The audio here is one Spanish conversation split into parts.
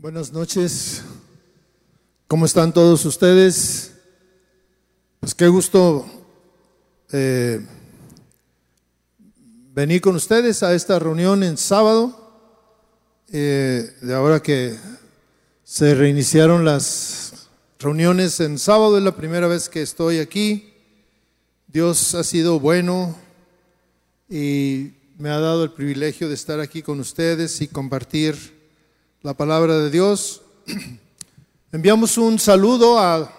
Buenas noches. ¿Cómo están todos ustedes? Pues qué gusto eh, venir con ustedes a esta reunión en sábado. Eh, de ahora que se reiniciaron las reuniones en sábado, es la primera vez que estoy aquí. Dios ha sido bueno y me ha dado el privilegio de estar aquí con ustedes y compartir la palabra de Dios. Enviamos un saludo a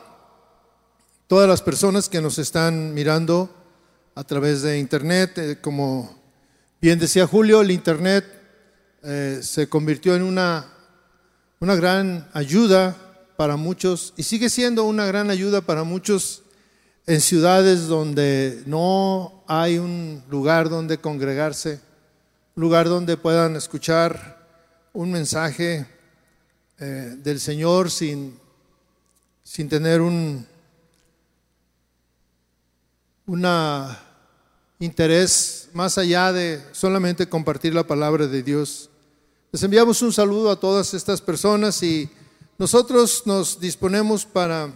todas las personas que nos están mirando a través de Internet. Eh, como bien decía Julio, el Internet eh, se convirtió en una, una gran ayuda para muchos y sigue siendo una gran ayuda para muchos en ciudades donde no hay un lugar donde congregarse, un lugar donde puedan escuchar un mensaje eh, del Señor sin, sin tener un una interés más allá de solamente compartir la palabra de Dios. Les enviamos un saludo a todas estas personas y nosotros nos disponemos para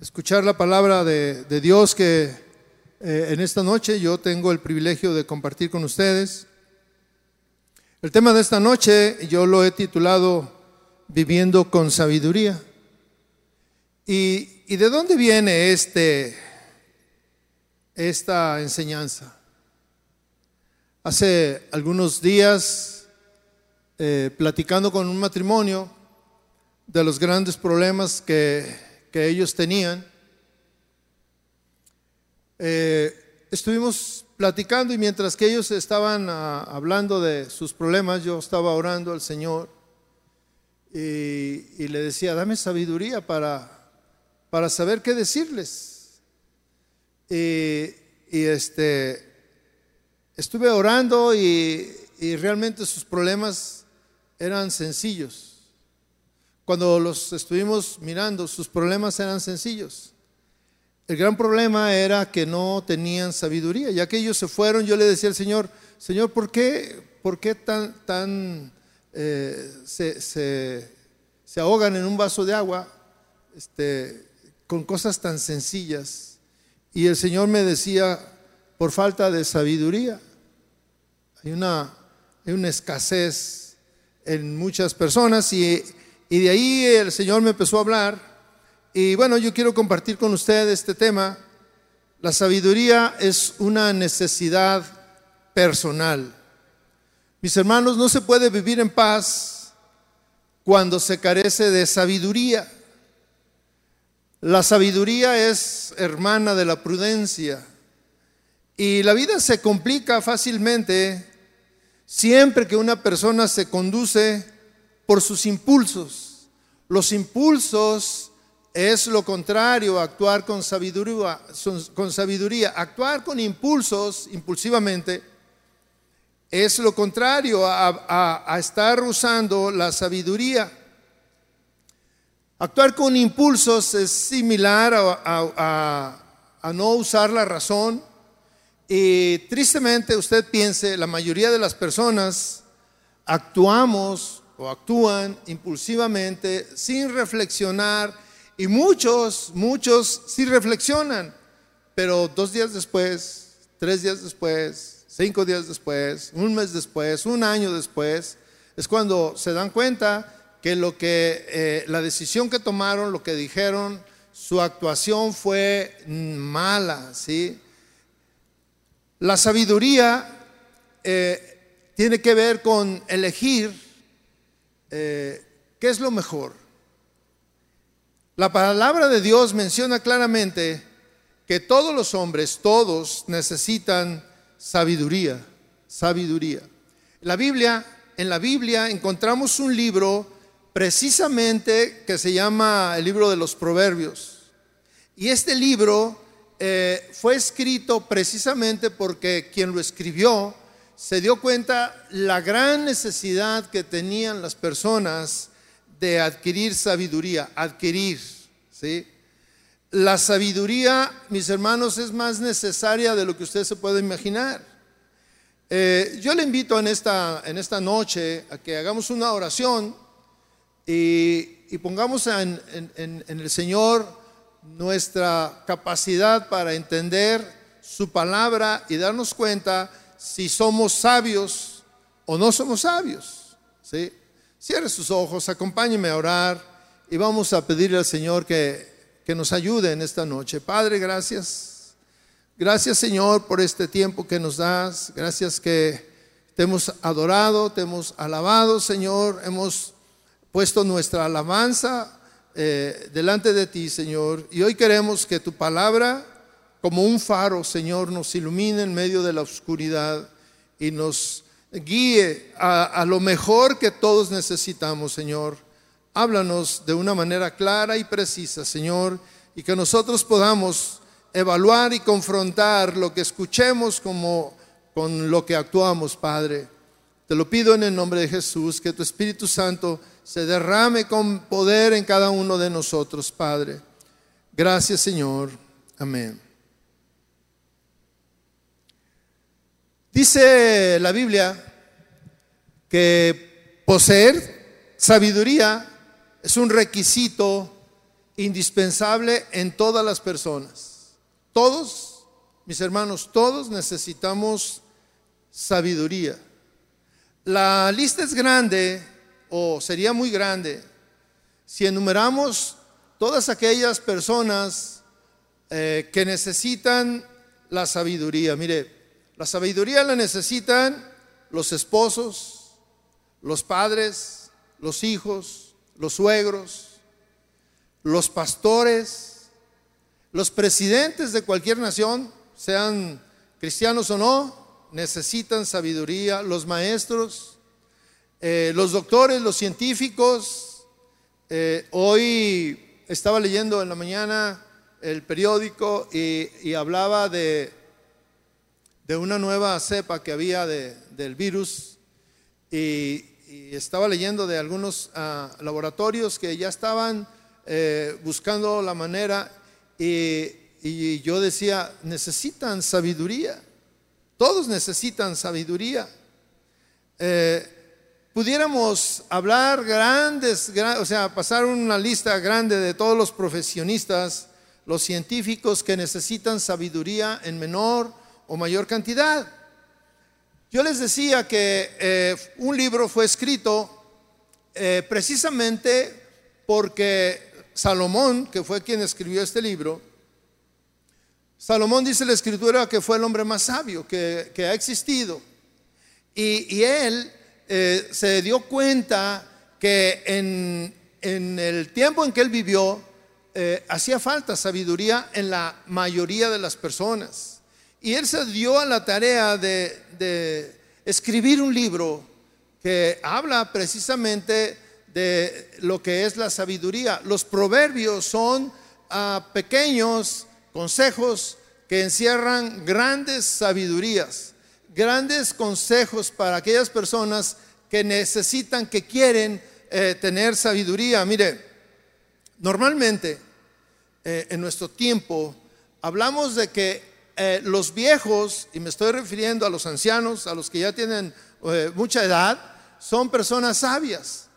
escuchar la palabra de, Dios que eh, en esta noche yo tengo el privilegio de compartir con ustedes. El tema de esta noche yo lo he titulado Viviendo con sabiduría. ¿Y, de dónde viene este, esta enseñanza? Hace algunos días, eh, platicando con un matrimonio de los grandes problemas que que ellos tenían, eh, estuvimos platicando y mientras que ellos estaban ah, hablando de sus problemas, yo estaba orando al Señor y, le decía, dame sabiduría para, para saber qué decirles. Y, este, estuve orando y, y realmente sus problemas eran sencillos. Cuando los estuvimos mirando, sus problemas eran sencillos. El gran problema era que no tenían sabiduría. Ya que ellos se fueron, yo le decía al Señor, Señor, ¿por qué, por qué tan, tan eh, se, ahogan en un vaso de agua este, con cosas tan sencillas? Y el Señor me decía, por falta de sabiduría. Hay una, hay una escasez en muchas personas y y de ahí el Señor me empezó a hablar. Y bueno, yo quiero compartir con ustedes este tema. La sabiduría es una necesidad personal. Mis hermanos, no se puede vivir en paz cuando se carece de sabiduría. La sabiduría es hermana de la prudencia. Y la vida se complica fácilmente siempre que una persona se conduce por sus impulsos. Los impulsos es lo contrario a actuar con sabiduría. Actuar con impulsos, impulsivamente, es lo contrario a, estar usando la sabiduría. Actuar con impulsos es similar a, a no usar la razón. Y tristemente usted piense, la mayoría de las personas actuamos o actúan impulsivamente sin reflexionar y muchos, muchos sí reflexionan, pero dos días después, tres días después, cinco días después, un mes después, un año después, es cuando se dan cuenta que lo que eh, la decisión que tomaron, lo que dijeron, su actuación fue mala, ¿sí? La sabiduría eh, tiene que ver con elegir eh, ¿qué es lo mejor? La palabra de Dios menciona claramente que todos los hombres, todos necesitan sabiduría, sabiduría. La Biblia, en la Biblia encontramos un libro precisamente que se llama el libro de los Proverbios. Y este libro eh, fue escrito precisamente porque quien lo escribió se dio cuenta la gran necesidad que tenían las personas de adquirir sabiduría, adquirir, ¿sí? La sabiduría, mis hermanos, es más necesaria de lo que usted se puede imaginar. Eh, yo le invito en esta, en esta noche a que hagamos una oración y, pongamos en, en el Señor nuestra capacidad para entender su palabra y darnos cuenta si somos sabios o no somos sabios. ¿sí? Cierre sus ojos, acompáñeme a orar y vamos a pedirle al Señor que, que nos ayude en esta noche. Padre, gracias. Gracias Señor por este tiempo que nos das. Gracias que te hemos adorado, te hemos alabado Señor. Hemos puesto nuestra alabanza eh, delante de ti Señor. Y hoy queremos que tu palabra como un faro Señor nos ilumine en medio de la oscuridad y nos guíe a, a lo mejor que todos necesitamos Señor. Háblanos de una manera clara y precisa, Señor, y que nosotros podamos evaluar y confrontar lo que escuchemos como con lo que actuamos, Padre. Te lo pido en el nombre de Jesús, que tu Espíritu Santo se derrame con poder en cada uno de nosotros, Padre. Gracias, Señor. Amén. Dice la Biblia que poseer sabiduría es un requisito indispensable en todas las personas. Todos, mis hermanos, todos necesitamos sabiduría. La lista es grande o sería muy grande si enumeramos todas aquellas personas eh, que necesitan la sabiduría. Mire, la sabiduría la necesitan los esposos, los padres, los hijos, los suegros, los pastores, los presidentes de cualquier nación, sean cristianos o no, necesitan sabiduría, los maestros, eh, los doctores, los científicos. Eh, hoy estaba leyendo en la mañana el periódico y, hablaba de, de, una nueva cepa que había del virus y, estaba leyendo de algunos ah, laboratorios que ya estaban eh, buscando la manera y, yo decía, necesitan sabiduría, todos necesitan sabiduría. Eh, pudiéramos hablar grandes, o sea, pasar una lista grande de todos los profesionistas, los científicos que necesitan sabiduría en menor o mayor cantidad. Yo les decía que eh, un libro fue escrito eh, precisamente porque Salomón, que fue quien escribió este libro, Salomón dice la escritura que fue el hombre más sabio que, ha existido. Y, él eh, se dio cuenta que en, en, el tiempo en que él vivió, hacía falta sabiduría en la mayoría de las personas. Y él se dio a la tarea de, escribir un libro que habla precisamente de lo que es la sabiduría. Los proverbios son ah, pequeños consejos que encierran grandes sabidurías, grandes consejos para aquellas personas que necesitan, que quieren eh, tener sabiduría. Mire, normalmente eh, en nuestro tiempo hablamos de que eh, los viejos, y me estoy refiriendo a los ancianos, a los que ya tienen eh, mucha edad, son personas sabias.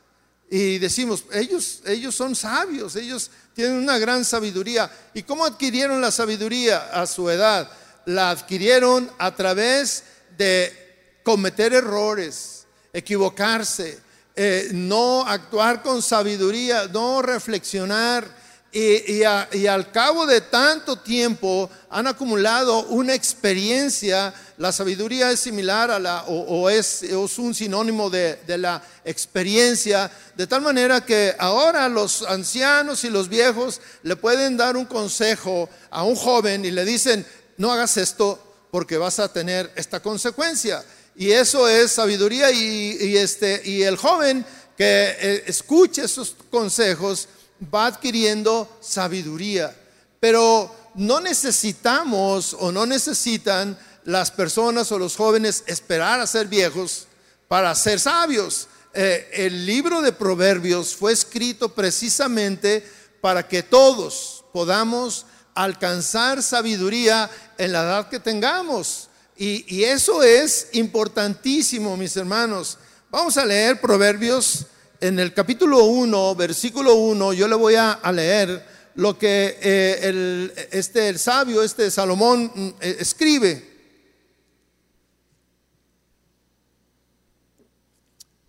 Y decimos, ellos, ellos son sabios, ellos tienen una gran sabiduría. ¿Y cómo adquirieron la sabiduría a su edad? La adquirieron a través de cometer errores, equivocarse, eh, no actuar con sabiduría, no reflexionar y, al cabo de tanto tiempo han acumulado una experiencia. La sabiduría es similar a la, o, es, un sinónimo de, de, la experiencia, de tal manera que ahora los ancianos y los viejos le pueden dar un consejo a un joven y le dicen, no hagas esto porque vas a tener esta consecuencia. Y eso es sabiduría y, este, el joven que eh, escuche esos consejos va adquiriendo sabiduría. Pero no necesitamos o no necesitan las personas o los jóvenes esperar a ser viejos para ser sabios. Eh, el libro de Proverbios fue escrito precisamente para que todos podamos alcanzar sabiduría en la edad que tengamos. Y, y, eso es importantísimo, mis hermanos. Vamos a leer Proverbios en el capítulo 1, versículo 1, yo le voy a, leer lo que eh, el, este, el sabio, este Salomón, mm, eh, escribe.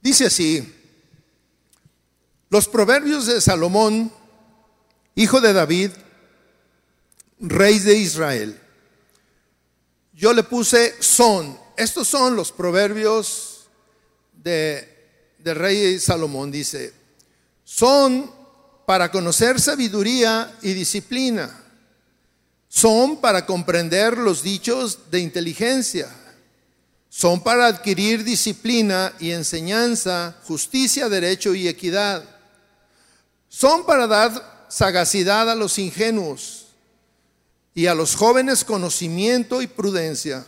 Dice así, los proverbios de Salomón, hijo de David, rey de Israel. Yo le puse son. Estos son los proverbios de, del rey Salomón. Dice, son para conocer sabiduría y disciplina. Son para comprender los dichos de inteligencia son para adquirir disciplina y enseñanza, justicia, derecho y equidad. Son para dar sagacidad a los ingenuos y a los jóvenes conocimiento y prudencia.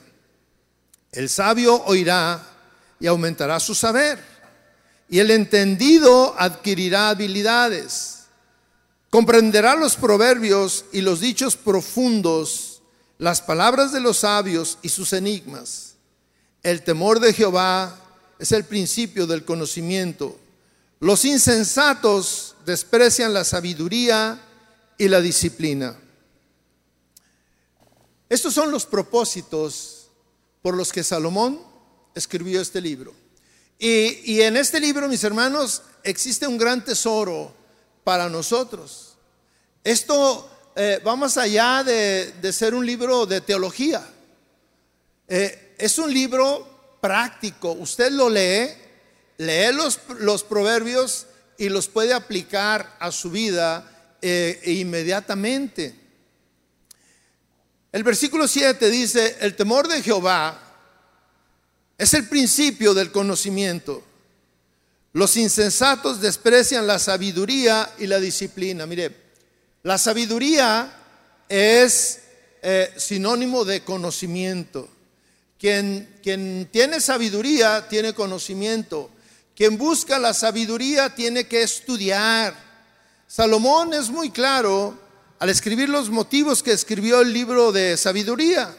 El sabio oirá y aumentará su saber, y el entendido adquirirá habilidades. Comprenderá los proverbios y los dichos profundos, las palabras de los sabios y sus enigmas. El temor de Jehová es el principio del conocimiento. Los insensatos desprecian la sabiduría y la disciplina. Estos son los propósitos por los que Salomón escribió este libro. Y, en este libro, mis hermanos, existe un gran tesoro para nosotros. Esto eh, va más allá de, ser un libro de teología. Eh, es un libro práctico. Usted lo lee, lee los, los proverbios y los puede aplicar a su vida eh, inmediatamente. El versículo 7 dice, el temor de Jehová es el principio del conocimiento. Los insensatos desprecian la sabiduría y la disciplina. Mire, la sabiduría es eh, sinónimo de conocimiento. Quien, tiene sabiduría tiene conocimiento. Quien busca la sabiduría tiene que estudiar. Salomón es muy claro al escribir los motivos que escribió el libro de sabiduría.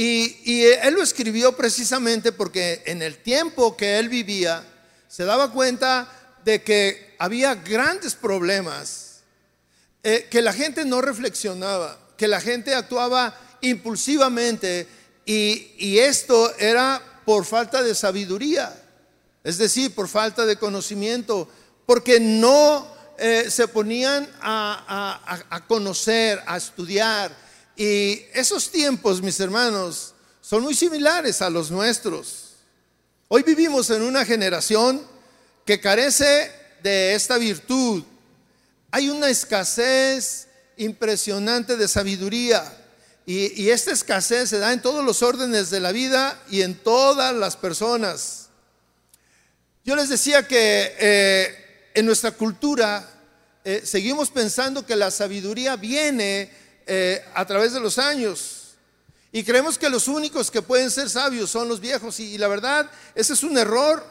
Y, él lo escribió precisamente porque en el tiempo que él vivía se daba cuenta de que había grandes problemas, eh, que la gente no reflexionaba, que la gente actuaba impulsivamente y, esto era por falta de sabiduría, es decir, por falta de conocimiento, porque no eh, se ponían a, conocer, a estudiar. Y esos tiempos, mis hermanos, son muy similares a los nuestros. Hoy vivimos en una generación que carece de esta virtud. Hay una escasez impresionante de sabiduría. Y, esta escasez se da en todos los órdenes de la vida y en todas las personas. Yo les decía que eh, en nuestra cultura eh, seguimos pensando que la sabiduría viene eh, a través de los años. Y creemos que los únicos que pueden ser sabios son los viejos. Y, la verdad, ese es un error.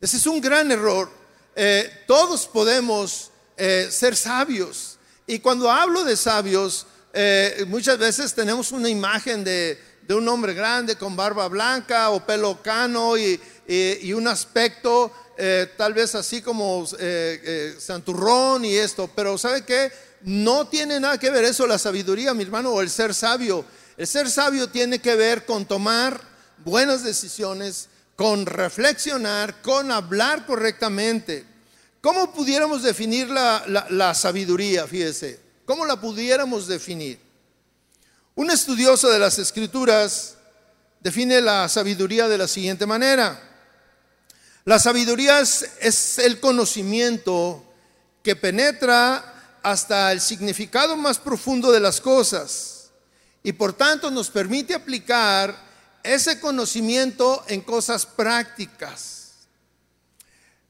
Ese es un gran error. todos podemos ser sabios. Y cuando hablo de sabios, eh, muchas veces tenemos una imagen de, un hombre grande con barba blanca o pelo cano y, un aspecto eh, tal vez así como eh, santurrón y esto, pero ¿sabe qué? No tiene nada que ver eso la sabiduría, mi hermano, o el ser sabio. El ser sabio tiene que ver con tomar buenas decisiones, con reflexionar, con hablar correctamente. ¿Cómo pudiéramos definir la, la sabiduría? Fíjese. ¿Cómo la pudiéramos definir? Un estudioso de las escrituras define la sabiduría de la siguiente manera. La sabiduría es, el conocimiento que penetra hasta el significado más profundo de las cosas y por tanto nos permite aplicar ese conocimiento en cosas prácticas.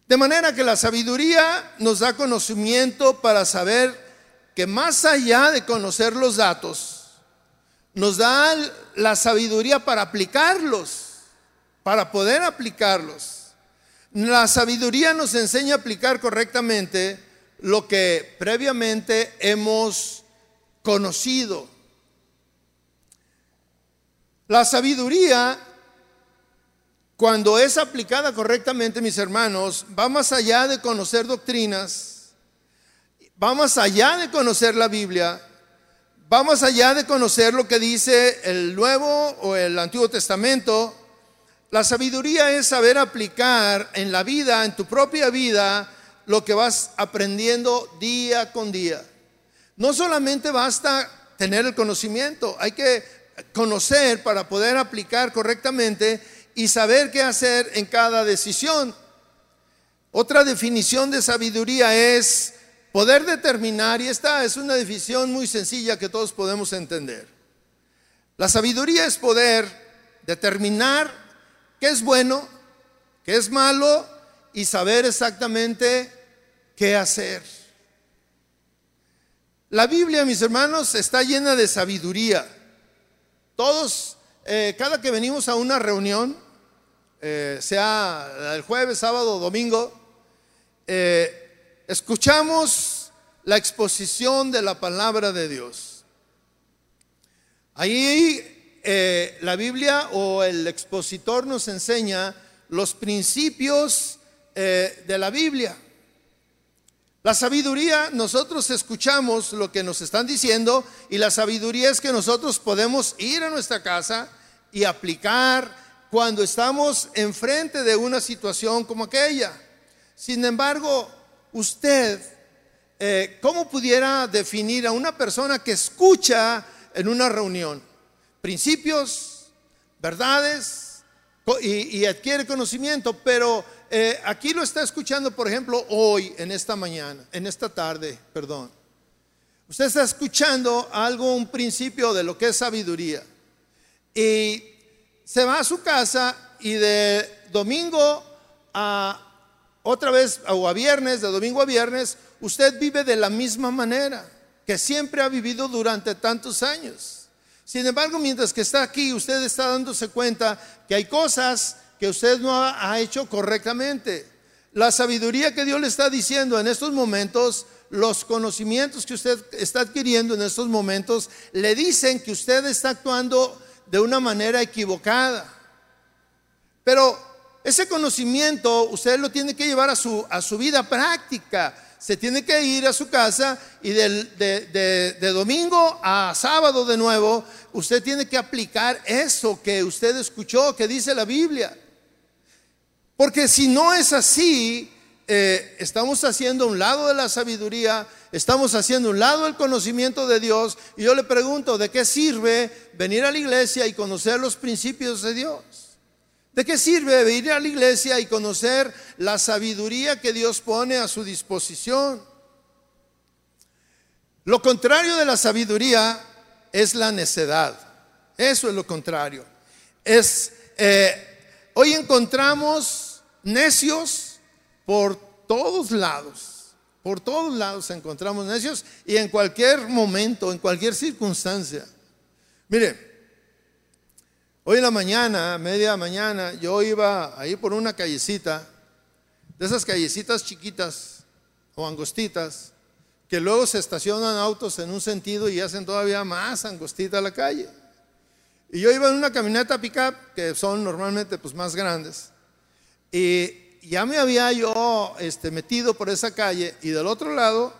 De manera que la sabiduría nos da conocimiento para saber que más allá de conocer los datos, nos da la sabiduría para aplicarlos, para poder aplicarlos. La sabiduría nos enseña a aplicar correctamente lo que previamente hemos conocido. La sabiduría cuando es aplicada correctamente, mis hermanos, va más allá de conocer doctrinas, va más allá de conocer la Biblia, va más allá de conocer lo que dice el Nuevo o el Antiguo Testamento. La sabiduría es saber aplicar en la vida, en tu propia vida, lo que vas aprendiendo día con día. No solamente basta tener el conocimiento, hay que conocer para poder aplicar correctamente y saber qué hacer en cada decisión. Otra definición de sabiduría es poder determinar, y esta es una definición muy sencilla que todos podemos entender. La sabiduría es poder determinar qué es bueno, qué es malo y saber exactamente qué hacer. La Biblia, mis hermanos, está llena de sabiduría. Todos, eh, cada que venimos a una reunión, eh, sea el jueves, sábado domingo, eh, escuchamos la exposición de la palabra de Dios. Ahí la Biblia o el expositor nos enseña los principios de la Biblia. La sabiduría, nosotros escuchamos lo que nos están diciendo y la sabiduría es que nosotros podemos ir a nuestra casa y aplicar cuando estamos enfrente de una situación como aquella. Sin embargo, usted, eh, ¿cómo pudiera definir a una persona que escucha en una reunión? Principios, verdades y, y adquiere conocimiento, pero eh, aquí lo está escuchando, por ejemplo, hoy, en esta mañana, en esta tarde, perdón. Usted está escuchando algo, un principio de lo que es sabiduría. Y se va a su casa y de domingo a otra vez, o a viernes, de domingo a viernes, usted vive de la misma manera que siempre ha vivido durante tantos años. Sin embargo, mientras que está aquí, usted está dándose cuenta que hay cosas que usted no ha hecho correctamente. La sabiduría que Dios le está diciendo en estos momentos, los conocimientos que usted está adquiriendo en estos momentos, le dicen que usted está actuando de una manera equivocada. Pero ese conocimiento usted lo tiene que llevar a su, a su vida práctica. Se tiene que ir a su casa y de, de domingo a sábado de nuevo, usted tiene que aplicar eso que usted escuchó, que dice la Biblia. Porque si no es así, eh, estamos haciendo un lado de la sabiduría, estamos haciendo un lado el conocimiento de Dios. Y yo le pregunto, ¿de qué sirve venir a la iglesia y conocer los principios de Dios? ¿De qué sirve venir a la iglesia y conocer la sabiduría que Dios pone a su disposición? Lo contrario de la sabiduría es la necedad. Eso es lo contrario. Es, eh, hoy encontramos necios por todos lados. Por todos lados encontramos necios y en cualquier momento, en cualquier circunstancia. Mire, hoy en la mañana, media mañana, yo iba ahí por una callecita, de esas callecitas chiquitas o angostitas, que luego se estacionan autos en un sentido y hacen todavía más angostita la calle. Y yo iba en una camioneta pickup, que son normalmente pues más grandes. Y ya me había yo este, metido por esa calle y del otro lado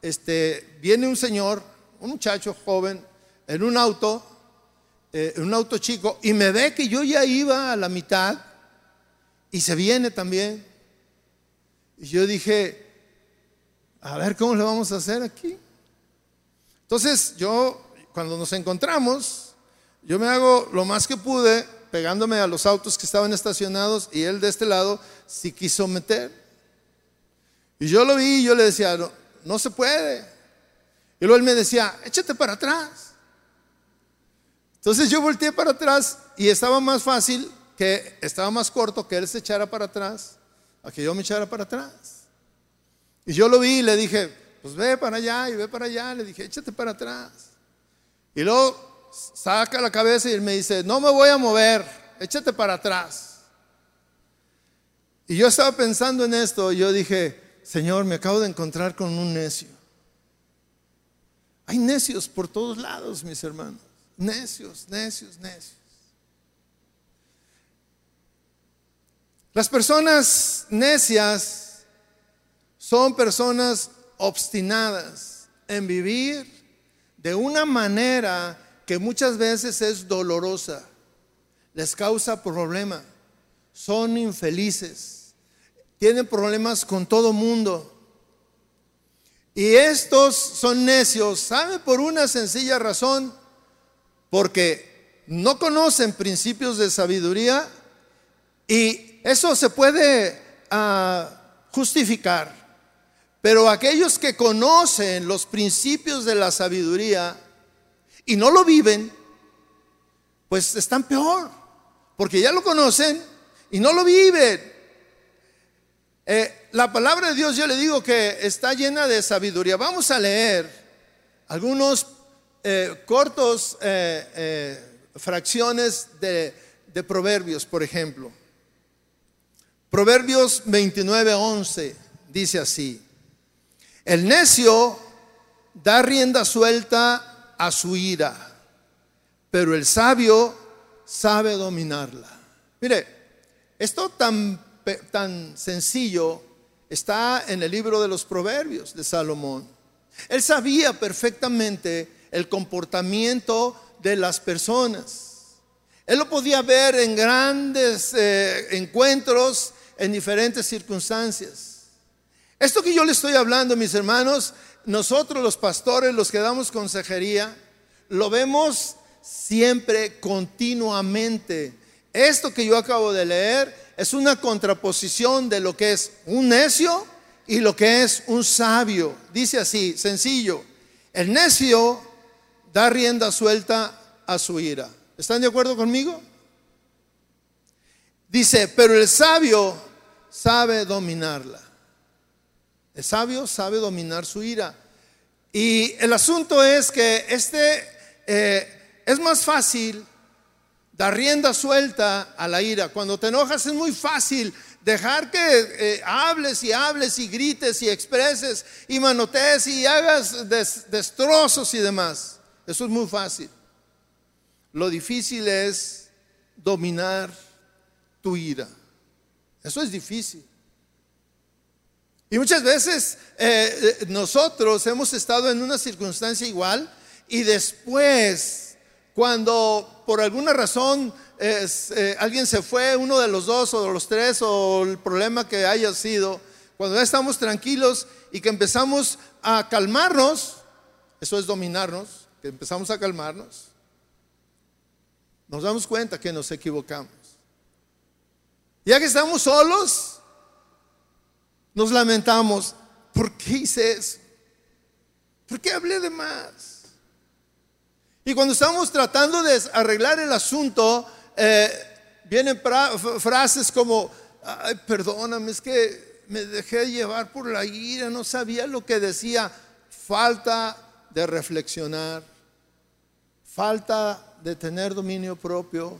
este, viene un señor, un muchacho joven, en un auto, eh, en un auto chico, y me ve que yo ya iba a la mitad y se viene también. Y yo dije, a ver cómo le vamos a hacer aquí. Entonces yo, cuando nos encontramos, yo me hago lo más que pude pegándome a los autos que estaban estacionados y él de este lado sí quiso meter. Y yo lo vi y yo le decía, no, no se puede. Y luego él me decía, échate para atrás. Entonces yo volteé para atrás y estaba más fácil que, estaba más corto que él se echara para atrás a que yo me echara para atrás. Y yo lo vi y le dije, pues ve para allá y ve para allá. Le dije, échate para atrás. Y luego saca la cabeza y me dice, no me voy a mover, échate para atrás. Y yo estaba pensando en esto y yo dije, Señor, me acabo de encontrar con un necio. Hay necios por todos lados, mis hermanos. Necios, necios, necios. Las personas necias son personas obstinadas en vivir de una manera que muchas veces es dolorosa, les causa problema, son infelices, tienen problemas con todo mundo. Y estos son necios, ¿sabe? Por una sencilla razón, porque no conocen principios de sabiduría y eso se puede ah, justificar. Pero aquellos que conocen los principios de la sabiduría y no lo viven, pues están peor, porque ya lo conocen y no lo viven. Eh, la palabra de Dios yo le digo que está llena de sabiduría. Vamos a leer algunos eh, cortos eh, fracciones de, de, proverbios, por ejemplo. Proverbios 29, 11 dice así, el necio da rienda suelta a su ira, pero el sabio sabe dominarla. Mire, esto tan tan sencillo está en el libro de los Proverbios de Salomón. Él sabía perfectamente el comportamiento de las personas. Él lo podía ver en grandes eh, encuentros, en diferentes circunstancias. Esto que yo le estoy hablando, mis hermanos, nosotros los pastores, los que damos consejería, lo vemos siempre, continuamente. Esto que yo acabo de leer es una contraposición de lo que es un necio y lo que es un sabio. Dice así, sencillo, el necio da rienda suelta a su ira. ¿Están de acuerdo conmigo? Dice, pero el sabio sabe dominarla. El sabio sabe dominar su ira. Y el asunto es que este eh, es más fácil dar rienda suelta a la ira. Cuando te enojas es muy fácil dejar que eh, hables y hables y grites y expreses y manotees y hagas destrozos y demás. Eso es muy fácil. Lo difícil es dominar tu ira. Eso es difícil. Y muchas veces eh, eh, nosotros hemos estado en una circunstancia igual y después cuando por alguna razón eh, alguien se fue, uno de los dos o de los tres, o el problema que haya sido, cuando ya estamos tranquilos y que empezamos a calmarnos, eso es dominarnos, que empezamos a calmarnos, nos damos cuenta que nos equivocamos. Ya que estamos solos, nos lamentamos, ¿por qué hice eso? ¿Por qué hablé de más? Y cuando estamos tratando de arreglar el asunto, eh, vienen frases como, Ay, perdóname, es que me dejé llevar por la ira, no sabía lo que decía. Falta de reflexionar, falta de tener dominio propio.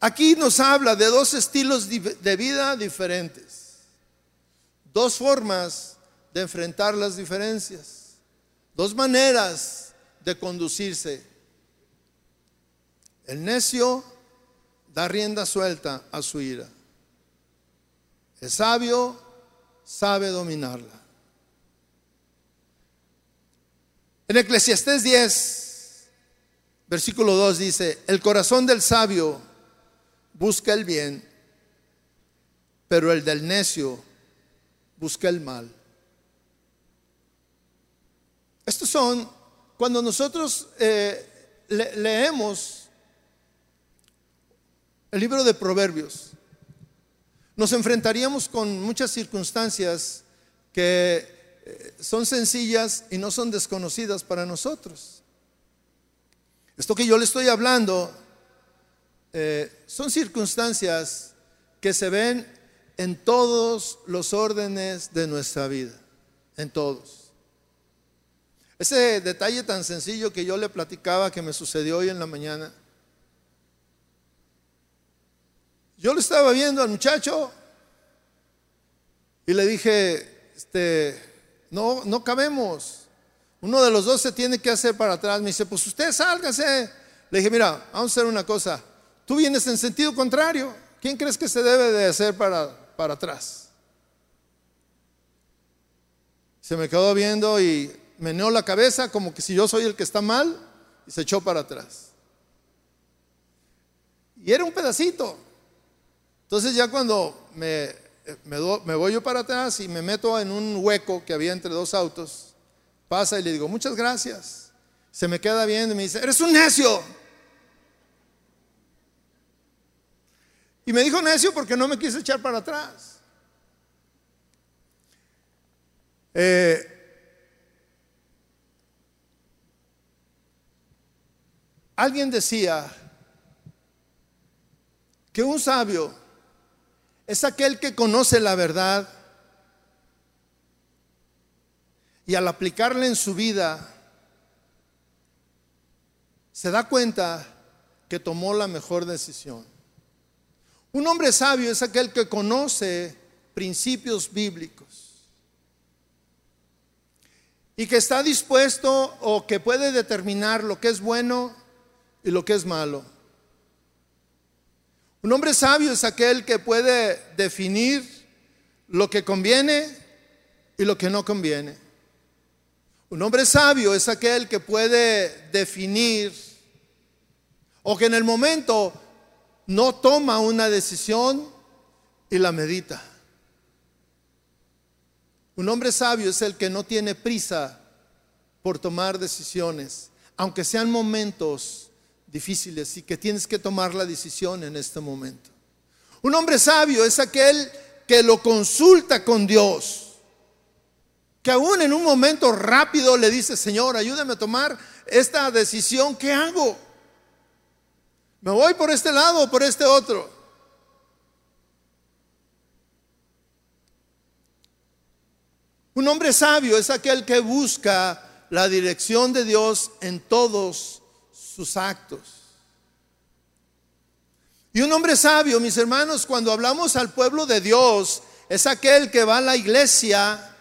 Aquí nos habla de dos estilos de vida diferentes, dos formas de enfrentar las diferencias. Dos maneras de conducirse. El necio da rienda suelta a su ira. El sabio sabe dominarla. En Eclesiastés 10, versículo 2 dice, el corazón del sabio busca el bien, pero el del necio busca el mal. Estos son, cuando nosotros eh, leemos el libro de Proverbios, nos enfrentaríamos con muchas circunstancias que eh, son sencillas y no son desconocidas para nosotros. Esto que yo le estoy hablando eh, son circunstancias que se ven en todos los órdenes de nuestra vida, en todos. Ese detalle tan sencillo que yo le platicaba que me sucedió hoy en la mañana. Yo le estaba viendo al muchacho y le dije, este, no, no cabemos. Uno de los dos se tiene que hacer para atrás. Me dice, pues usted sálgase. Le dije, mira, vamos a hacer una cosa. Tú vienes en sentido contrario. ¿Quién crees que se debe de hacer para, para atrás? Se me quedó viendo y meneó la cabeza como que si yo soy el que está mal y se echó para atrás. Y era un pedacito. Entonces ya cuando me, me, me voy yo para atrás y me meto en un hueco que había entre dos autos, pasa y le digo, muchas gracias. Se me queda viendo y me dice, eres un necio. Y me dijo necio porque no me quise echar para atrás. Eh, alguien decía que un sabio es aquel que conoce la verdad y al aplicarla en su vida se da cuenta que tomó la mejor decisión. Un hombre sabio es aquel que conoce principios bíblicos y que está dispuesto o que puede determinar lo que es bueno y lo que es malo. Un hombre sabio es aquel que puede definir lo que conviene y lo que no conviene. Un hombre sabio es aquel que puede definir o que en el momento no toma una decisión y la medita. Un hombre sabio es el que no tiene prisa por tomar decisiones, aunque sean momentos difíciles y que tienes que tomar la decisión en este momento. Un hombre sabio es aquel que lo consulta con Dios que aún en un momento rápido le dice, Señor, ayúdame a tomar esta decisión, ¿qué hago? ¿Me voy por este lado o por este otro? Un hombre sabio es aquel que busca la dirección de Dios en todos sus actos. Y un hombre sabio, mis hermanos, cuando hablamos al pueblo de Dios, es aquel que va a la iglesia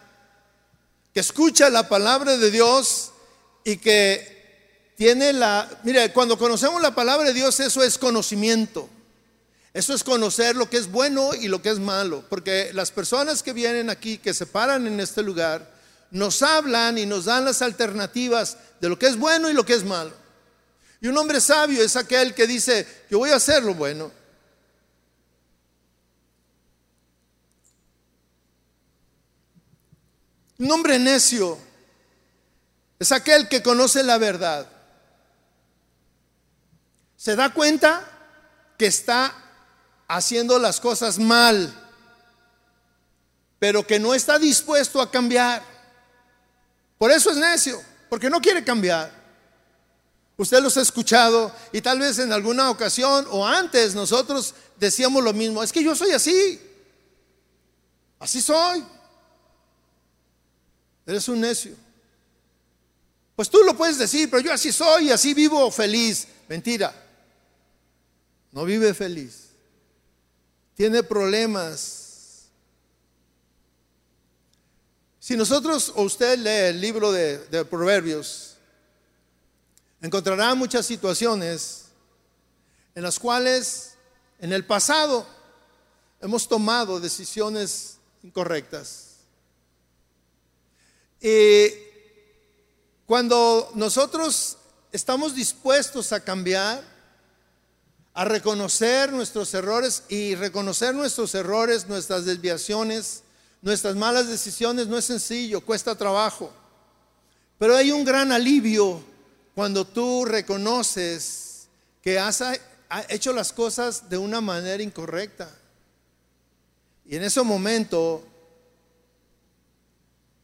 que escucha la palabra de Dios y que tiene la... Mire, cuando conocemos la palabra de Dios, eso es conocimiento. Eso es conocer lo que es bueno y lo que es malo. Porque las personas que vienen aquí, que se paran en este lugar, nos hablan y nos dan las alternativas de lo que es bueno y lo que es malo. Y un hombre sabio es aquel que dice, yo voy a hacer lo bueno. Un hombre necio es aquel que conoce la verdad. Se da cuenta que está haciendo las cosas mal, pero que no está dispuesto a cambiar. Por eso es necio, porque no quiere cambiar. Usted los ha escuchado y tal vez en alguna ocasión o antes nosotros decíamos lo mismo, es que yo soy así, así soy. Eres un necio. Pues tú lo puedes decir, pero yo así soy y así vivo feliz. Mentira. No vive feliz. Tiene problemas. Si nosotros o usted lee el libro de, Proverbios, encontrará muchas situaciones en las cuales en el pasado hemos tomado decisiones incorrectas. Y cuando nosotros estamos dispuestos a cambiar, a reconocer nuestros errores y reconocer nuestros errores, nuestras desviaciones, nuestras malas decisiones, no es sencillo, cuesta trabajo. Pero hay un gran alivio cuando tú reconoces que has hecho las cosas de una manera incorrecta. Y en ese momento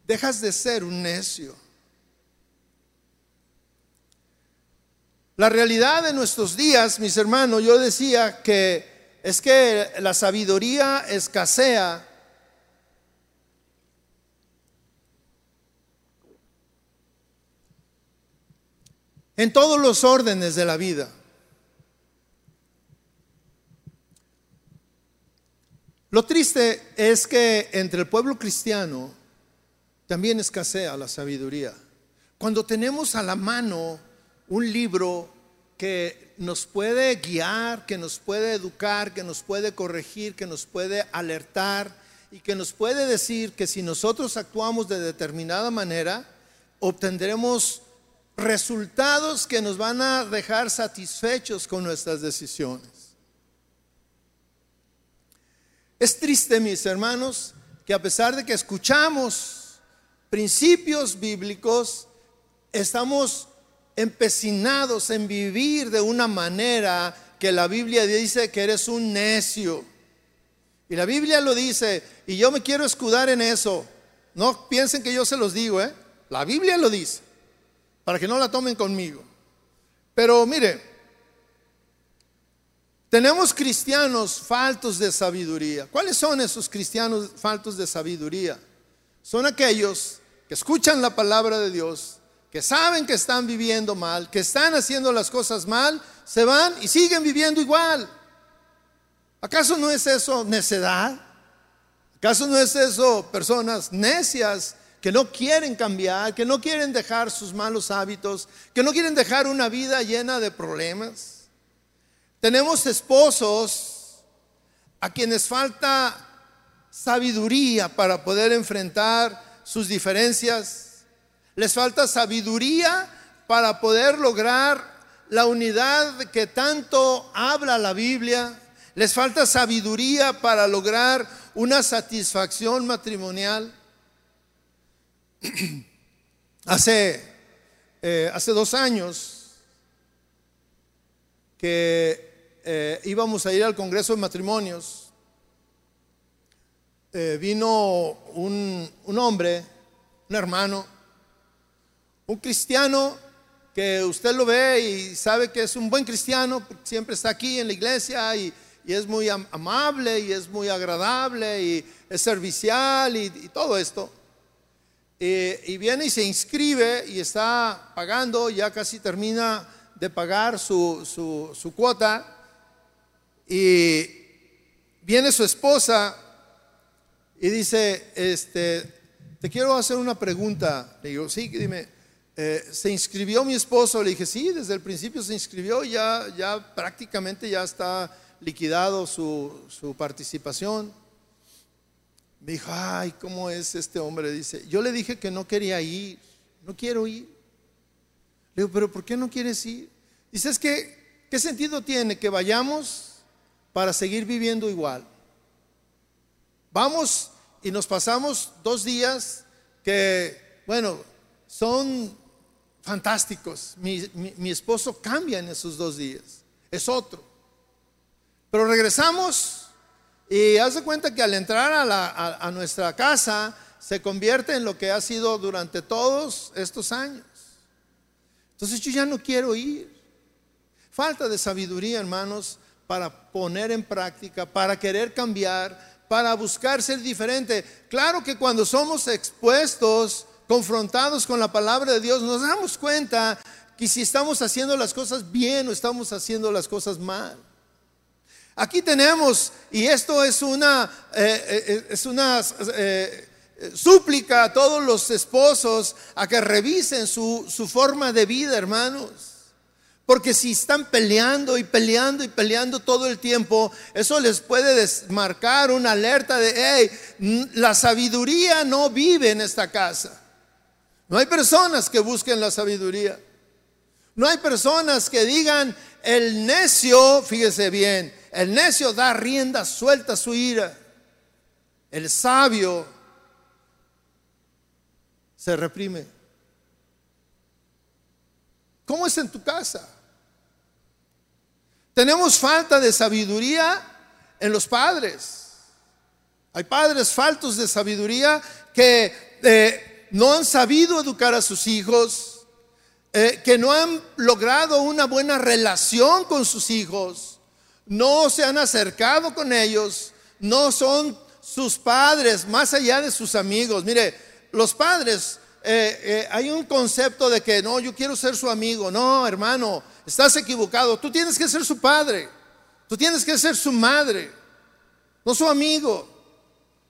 dejas de ser un necio. La realidad de nuestros días, mis hermanos, yo decía que es que la sabiduría escasea. En todos los órdenes de la vida. Lo triste es que entre el pueblo cristiano también escasea la sabiduría. Cuando tenemos a la mano un libro que nos puede guiar, que nos puede educar, que nos puede corregir, que nos puede alertar y que nos puede decir que si nosotros actuamos de determinada manera, obtendremos resultados que nos van a dejar satisfechos con nuestras decisiones. Es triste, mis hermanos, que a pesar de que escuchamos principios bíblicos, estamos empecinados en vivir de una manera que la Biblia dice que eres un necio. Y la Biblia lo dice, y yo me quiero escudar en eso. No piensen que yo se los digo, ¿eh? La Biblia lo dice, para que no la tomen conmigo. Pero mire, tenemos cristianos faltos de sabiduría. ¿Cuáles son esos cristianos faltos de sabiduría? Son aquellos que escuchan la palabra de Dios, que saben que están viviendo mal, que están haciendo las cosas mal, se van y siguen viviendo igual. ¿Acaso no es eso necedad? ¿Acaso no es eso personas necias que no quieren cambiar, que no quieren dejar sus malos hábitos, que no quieren dejar una vida llena de problemas? Tenemos esposos a quienes falta sabiduría para poder enfrentar sus diferencias les falta sabiduría para poder lograr la unidad que tanto habla la Biblia. Les falta sabiduría para lograr una satisfacción matrimonial. hace, eh, hace dos años que eh, íbamos a ir al Congreso de Matrimonios, eh, vino un, un hombre, un hermano, un cristiano que usted lo ve y sabe que es un buen cristiano, siempre está aquí en la iglesia y, es muy amable y es muy agradable y es servicial y, todo esto. y viene y se inscribe y está pagando, ya casi termina de pagar su, su cuota. Y viene su esposa y dice, este, te quiero hacer una pregunta. Le digo, sí, dime, eh, se inscribió mi esposo, le dije, sí, desde el principio se inscribió, ya, ya prácticamente ya está liquidado su, participación. Me dijo, ay, ¿cómo es este hombre? Dice, yo le dije que no quería ir, no quiero ir. Le digo, pero ¿por qué no quieres ir? Dice, es que, ¿qué sentido tiene que vayamos para seguir viviendo igual? Vamos y nos pasamos dos días que, bueno, son fantásticos. Mi, esposo cambia en esos dos días, es otro. Pero regresamos y hace cuenta que al entrar a, a nuestra casa se convierte en lo que ha sido durante todos estos años. Entonces yo ya no quiero ir. Falta de sabiduría, hermanos, para poner en práctica, para querer cambiar, para buscar ser diferente. Claro que cuando somos expuestos confrontados con la palabra de Dios, nos damos cuenta que si estamos haciendo las cosas bien o estamos haciendo las cosas mal. Aquí tenemos, y esto es una, eh, eh, es una eh, súplica a todos los esposos a que revisen su, su forma de vida, hermanos. Porque si están peleando y peleando y peleando todo el tiempo, eso les puede desmarcar una alerta de, hey, la sabiduría no vive en esta casa. No hay personas que busquen la sabiduría. No hay personas que digan, el necio, fíjese bien, el necio da rienda suelta a su ira. El sabio se reprime. ¿Cómo es en tu casa? Tenemos falta de sabiduría en los padres. Hay padres faltos de sabiduría que eh, no han sabido educar a sus hijos, eh, que no han logrado una buena relación con sus hijos, no se han acercado con ellos, no son sus padres más allá de sus amigos. Mire, los padres, eh, eh, hay un concepto de que no, yo quiero ser su amigo. No, hermano, estás equivocado. Tú tienes que ser su padre, tú tienes que ser su madre, no su amigo.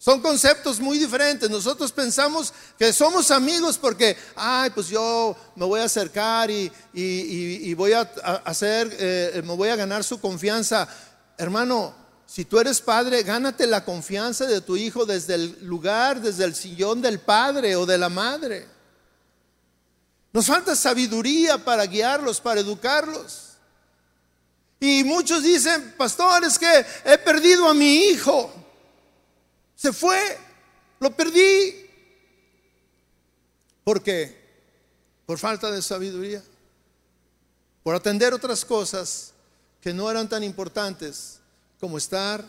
Son conceptos muy diferentes. Nosotros pensamos que somos amigos porque, ay, pues yo me voy a acercar y, voy a hacer, eh, me voy a ganar su confianza. Hermano, si tú eres padre, gánate la confianza de tu hijo desde el lugar, desde el sillón del padre o de la madre. Nos falta sabiduría para guiarlos, para educarlos. Y muchos dicen, pastor, es que he perdido a mi hijo. Se fue, lo perdí. ¿Por qué? Por falta de sabiduría. Por atender otras cosas que no eran tan importantes como estar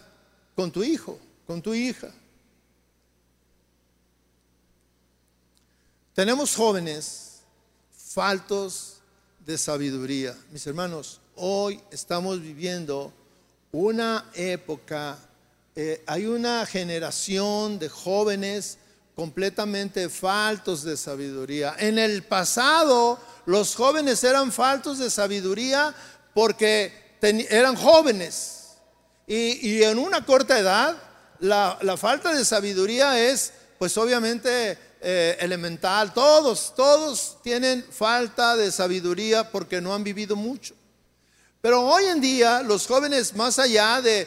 con tu hijo, con tu hija. Tenemos jóvenes faltos de sabiduría. Mis hermanos, hoy estamos viviendo una época, eh, hay una generación de jóvenes completamente faltos de sabiduría. En el pasado los jóvenes eran faltos de sabiduría porque eran jóvenes y, en una corta edad la, falta de sabiduría es pues obviamente eh, elemental, todos, todos tienen falta de sabiduría porque no han vivido mucho. Pero hoy en día los jóvenes, más allá de,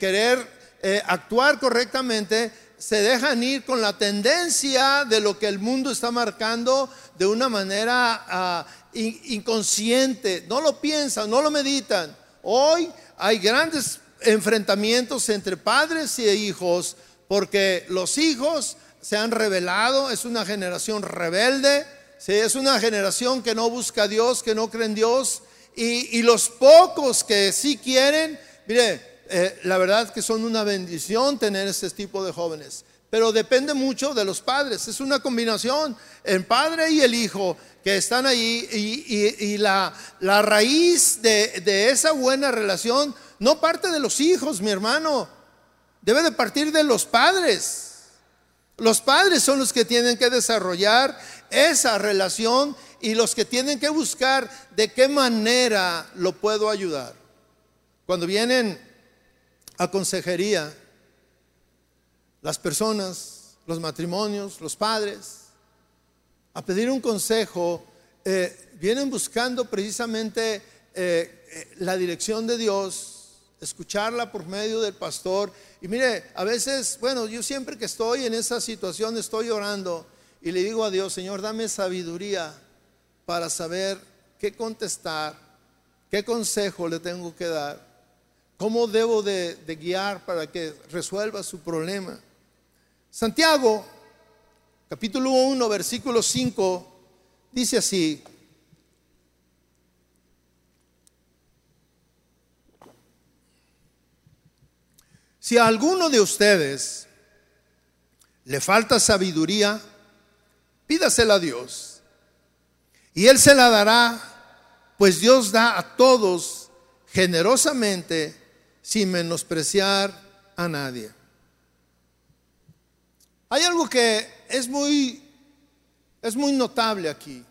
querer eh, actuar correctamente, se dejan ir con la tendencia de lo que el mundo está marcando de una manera ah, inconsciente. No lo piensan, no lo meditan. Hoy hay grandes enfrentamientos entre padres y hijos porque los hijos se han revelado, es una generación rebelde, es una generación que no busca a Dios, que no cree en Dios, y, los pocos que sí quieren, mire, eh, la verdad que son una bendición tener este tipo de jóvenes, pero depende mucho de los padres, es una combinación, el padre y el hijo que están ahí, y, la, la, raíz de, de esa buena relación no parte de los hijos, mi hermano, debe de partir de los padres. Los padres son los que tienen que desarrollar esa relación y los que tienen que buscar de qué manera lo puedo ayudar. Cuando vienen a consejería, las personas, los matrimonios, los padres, a pedir un consejo, eh, vienen buscando precisamente eh, eh, la dirección de Dios, escucharla por medio del pastor. Y mire, a veces, bueno, yo siempre que estoy en esa situación estoy orando y le digo a Dios, Señor, dame sabiduría para saber qué contestar, qué consejo le tengo que dar, cómo debo de, guiar para que resuelva su problema. Santiago, capítulo 1, versículo 5, dice así, Si a alguno de ustedes le falta sabiduría, pídasela a Dios. Y Él se la dará, pues Dios da a todos generosamente sin menospreciar a nadie. Hay algo que es muy es muy notable aquí.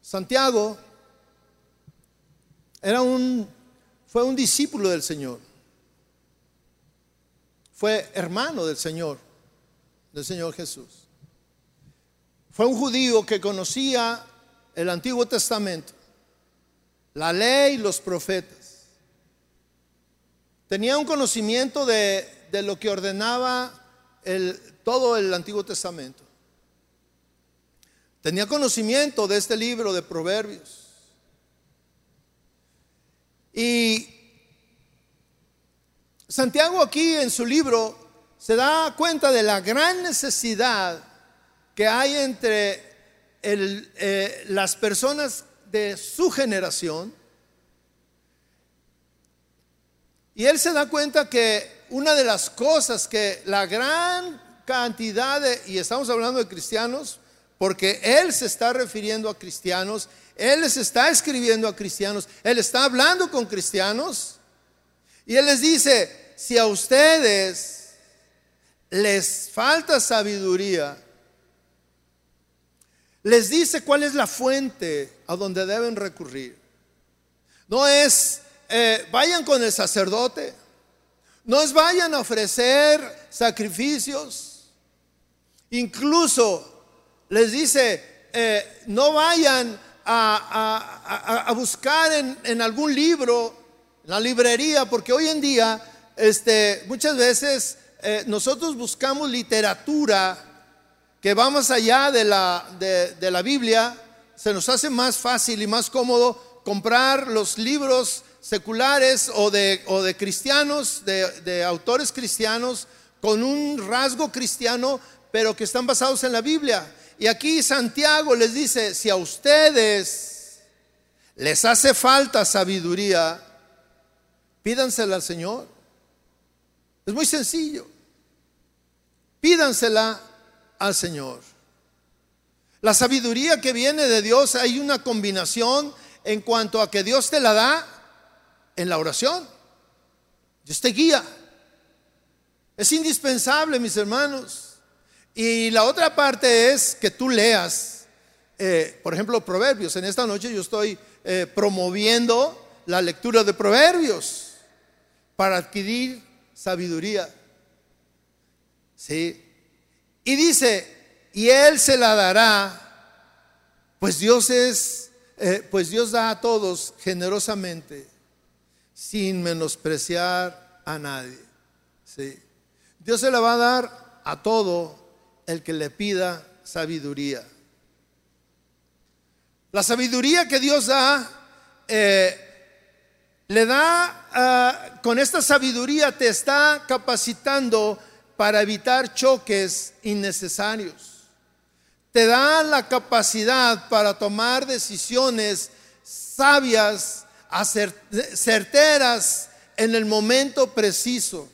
Santiago era un fue un discípulo del Señor. Fue hermano del Señor, del Señor Jesús. Fue un judío que conocía el Antiguo Testamento, la ley y los profetas. Tenía un conocimiento de, lo que ordenaba el, todo el Antiguo Testamento. Tenía conocimiento de este libro de Proverbios. Y Santiago aquí en su libro se da cuenta de la gran necesidad que hay entre eh, las personas de su generación. Y él se da cuenta que una de las cosas que la gran cantidad de, y estamos hablando de cristianos, porque él se está refiriendo a cristianos, él les está escribiendo a cristianos, Él está hablando con cristianos. Y Él les dice, si a ustedes les falta sabiduría, les dice cuál es la fuente a donde deben recurrir. No es, eh, vayan con el sacerdote, No os vayan a ofrecer sacrificios. Incluso les dice, eh, no vayan a, buscar en, algún libro, en la librería, porque hoy en día este, muchas veces eh, nosotros buscamos literatura que va más allá de la, de, la Biblia, se nos hace más fácil y más cómodo comprar los libros seculares o de, o de cristianos, de, de, autores cristianos, con un rasgo cristiano, pero que están basados en la Biblia. Y aquí Santiago les dice, si a ustedes les hace falta sabiduría, pídansela al Señor. Es muy sencillo. Pídansela al Señor. La sabiduría que viene de Dios, hay una combinación en cuanto a que Dios te la da en la oración. Dios te guía. Es indispensable, mis hermanos. Y la otra parte es que tú leas, eh, por ejemplo, Proverbios. En esta noche yo estoy eh, promoviendo la lectura de Proverbios para adquirir sabiduría. ¿Sí? Y dice, y Él se la dará, pues Dios es, eh, pues Dios da a todos generosamente, sin menospreciar a nadie. ¿Sí? Dios se la va a dar a todo el que le pida sabiduría. La sabiduría que Dios da, eh, le da, ah, con esta sabiduría te está capacitando para evitar choques innecesarios. Te da la capacidad para tomar decisiones sabias, certeras en el momento preciso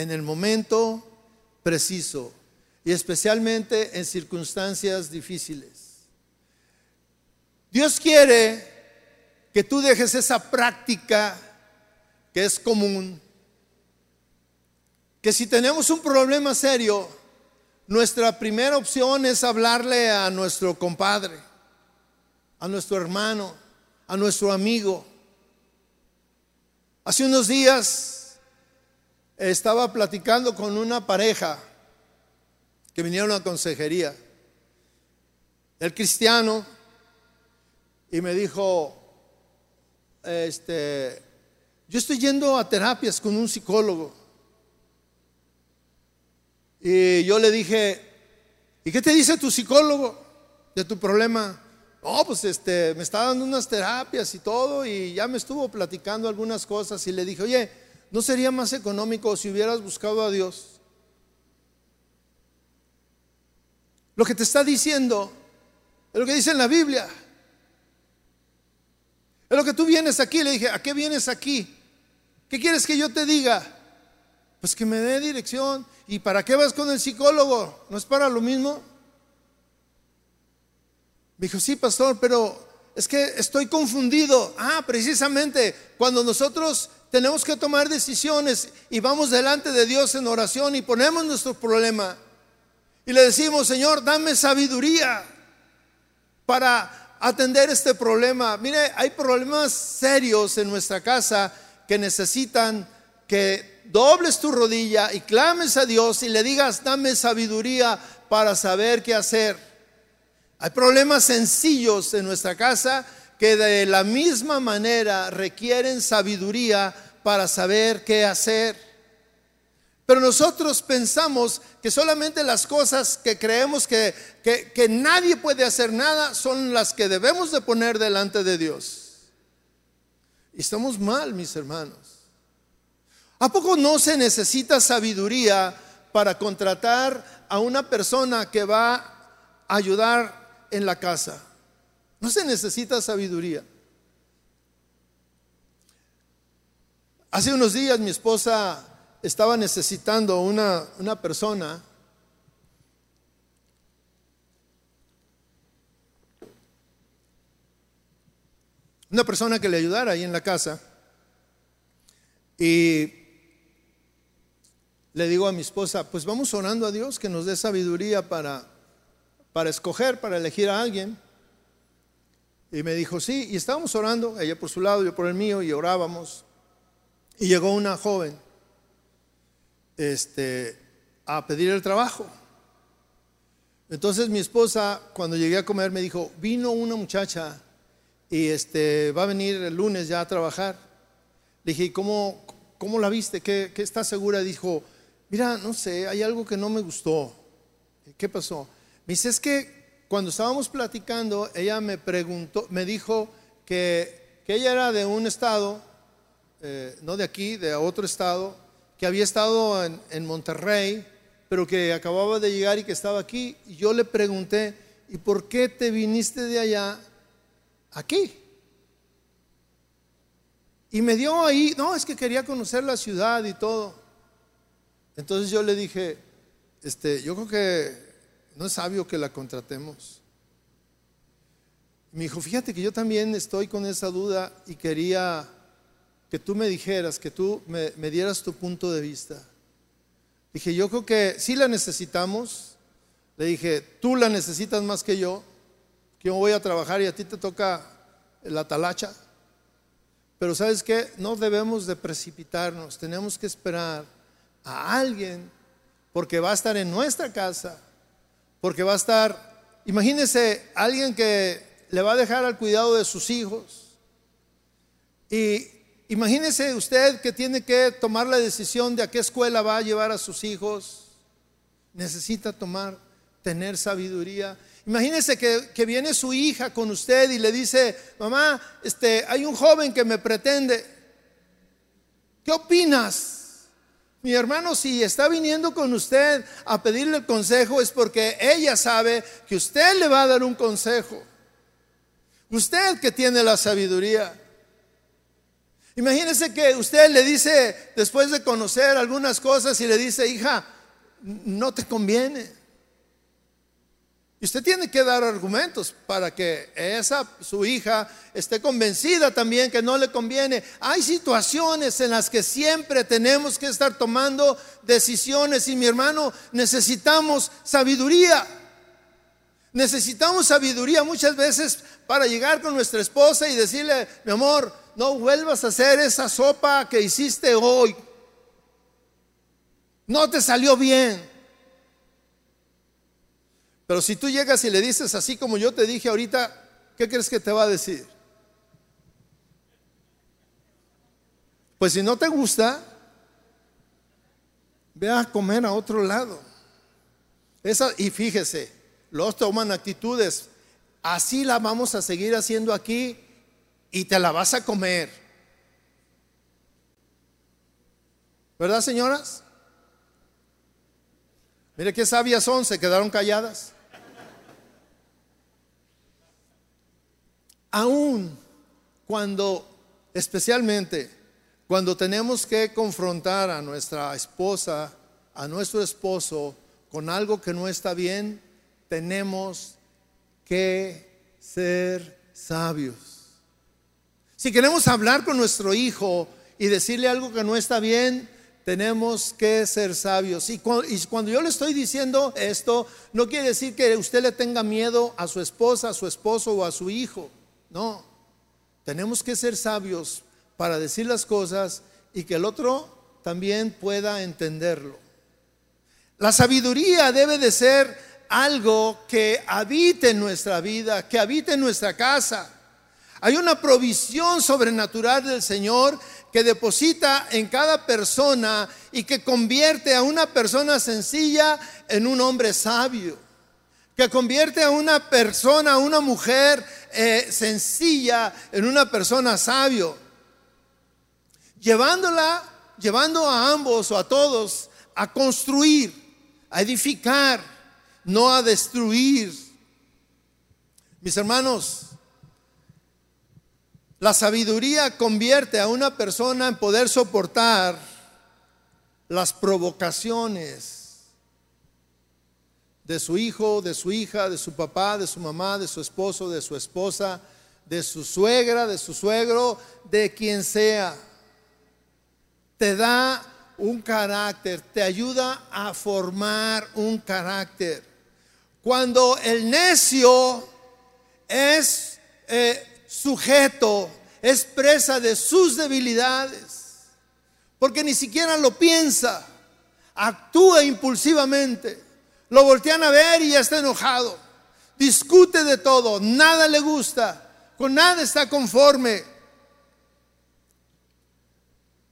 en el momento preciso y especialmente en circunstancias difíciles. Dios quiere que tú dejes esa práctica que es común, que si tenemos un problema serio, nuestra primera opción es hablarle a nuestro compadre, a nuestro hermano, a nuestro amigo. Hace unos días estaba platicando con una pareja que vinieron a consejería, el cristiano, y me dijo, este, yo estoy yendo a terapias con un psicólogo. Y yo le dije, ¿y qué te dice tu psicólogo de tu problema? No, pues este, me está dando unas terapias y todo, y ya me estuvo platicando algunas cosas, y le dije, oye, ¿No sería más económico si hubieras buscado a Dios? Lo que te está diciendo es lo que dice en la Biblia. Es lo que tú vienes aquí. Le dije, ¿a qué vienes aquí? ¿Qué quieres que yo te diga? Pues que me dé dirección. ¿Y para qué vas con el psicólogo? ¿No es para lo mismo? Dijo, sí, pastor, pero es que estoy confundido. Ah, precisamente cuando nosotros tenemos que tomar decisiones y vamos delante de Dios en oración y ponemos nuestro problema y le decimos, Señor, dame sabiduría para atender este problema. Mire, hay problemas serios en nuestra casa que necesitan que dobles tu rodilla y clames a Dios y le digas, dame sabiduría para saber qué hacer. Hay problemas sencillos en nuestra casa que de la misma manera requieren sabiduría para saber qué hacer. Pero nosotros pensamos que solamente las cosas que creemos que, que, nadie puede hacer nada son las que debemos de poner delante de Dios. Y estamos mal, mis hermanos. ¿A poco no se necesita sabiduría para contratar a una persona que va a ayudar en la casa? No se necesita sabiduría. Hace unos días mi esposa estaba necesitando una, una persona una persona que le ayudara ahí en la casa. Y le digo a mi esposa, pues vamos orando a Dios que nos dé sabiduría para, para escoger, para elegir a alguien. Y me dijo, sí, y estábamos orando, ella por su lado, yo por el mío, y orábamos. Y llegó una joven este, a pedir el trabajo. Entonces mi esposa, cuando llegué a comer, me dijo, vino una muchacha y este, va a venir el lunes ya a trabajar. Le dije, ¿cómo, cómo la viste? ¿Qué, ¿Qué está segura? Dijo, mira, no sé, hay algo que no me gustó. ¿Qué pasó? Me dice, es que cuando estábamos platicando, ella me preguntó, me dijo que, que ella era de un estado, eh, no de aquí, de otro estado, que había estado en, en Monterrey, pero que acababa de llegar y que estaba aquí. Y yo le pregunté, ¿y por qué te viniste de allá aquí? Y me dio ahí, no, es que quería conocer la ciudad y todo. Entonces yo le dije, este, yo creo que no es sabio que la contratemos. Me dijo, fíjate que yo también estoy con esa duda y quería que tú me dijeras, que tú me, dieras tu punto de vista. Dije, yo creo que sí la necesitamos. Le dije, tú la necesitas más que yo, que yo voy a trabajar y a ti te toca la talacha. Pero sabes qué, no debemos de precipitarnos, tenemos que esperar a alguien porque va a estar en nuestra casa, porque va a estar, imagínese, alguien que le va a dejar al cuidado de sus hijos. Y imagínese usted que tiene que tomar la decisión de a qué escuela va a llevar a sus hijos. Necesita tomar, tener sabiduría. Imagínese que, que, viene su hija con usted y le dice, mamá, este, hay un joven que me pretende. ¿Qué opinas? Mi hermano, si está viniendo con usted a pedirle consejo es porque ella sabe que usted le va a dar un consejo. Usted que tiene la sabiduría. Imagínese que usted le dice, después de conocer algunas cosas, y le dice, hija, no te conviene. Y usted tiene que dar argumentos para que esa, su hija, esté convencida también que no le conviene. Hay situaciones en las que siempre tenemos que estar tomando decisiones y mi hermano, necesitamos sabiduría. Necesitamos sabiduría muchas veces para llegar con nuestra esposa y decirle, mi amor, no vuelvas a hacer esa sopa que hiciste hoy. No te salió bien. Pero si tú llegas y le dices así como yo te dije ahorita, ¿qué crees que te va a decir? Pues si no te gusta, ve a comer a otro lado. Esa, y fíjese, los toman actitudes. Así la vamos a seguir haciendo aquí y te la vas a comer. ¿Verdad, señoras? Mire qué sabias son, se quedaron calladas. Aún cuando, especialmente cuando tenemos que confrontar a nuestra esposa, a nuestro esposo, con algo que no está bien, tenemos que ser sabios. Si queremos hablar con nuestro hijo y decirle algo que no está bien, tenemos que ser sabios. Y cuando, yo le estoy diciendo esto, no quiere decir que usted le tenga miedo a su esposa, a su esposo o a su hijo. No, tenemos que ser sabios para decir las cosas y que el otro también pueda entenderlo. La sabiduría debe de ser algo que habite en nuestra vida, que habite en nuestra casa. Hay una provisión sobrenatural del Señor que deposita en cada persona y que convierte a una persona sencilla en un hombre sabio, que convierte a una persona, a una mujer eh, sencilla en una persona sabio, llevándola, llevando a ambos o a todos a construir, a edificar, no a destruir. Mis hermanos, la sabiduría convierte a una persona en poder soportar las provocaciones de su hijo, de su hija, de su papá, de su mamá, de su esposo, de su esposa, de su suegra, de su suegro, de quien sea. Te da un carácter, te ayuda a formar un carácter. Cuando el necio es eh, sujeto, es presa de sus debilidades, porque ni siquiera lo piensa, actúa impulsivamente. Lo voltean a ver y ya está enojado. Discute de todo, nada le gusta, con nada está conforme.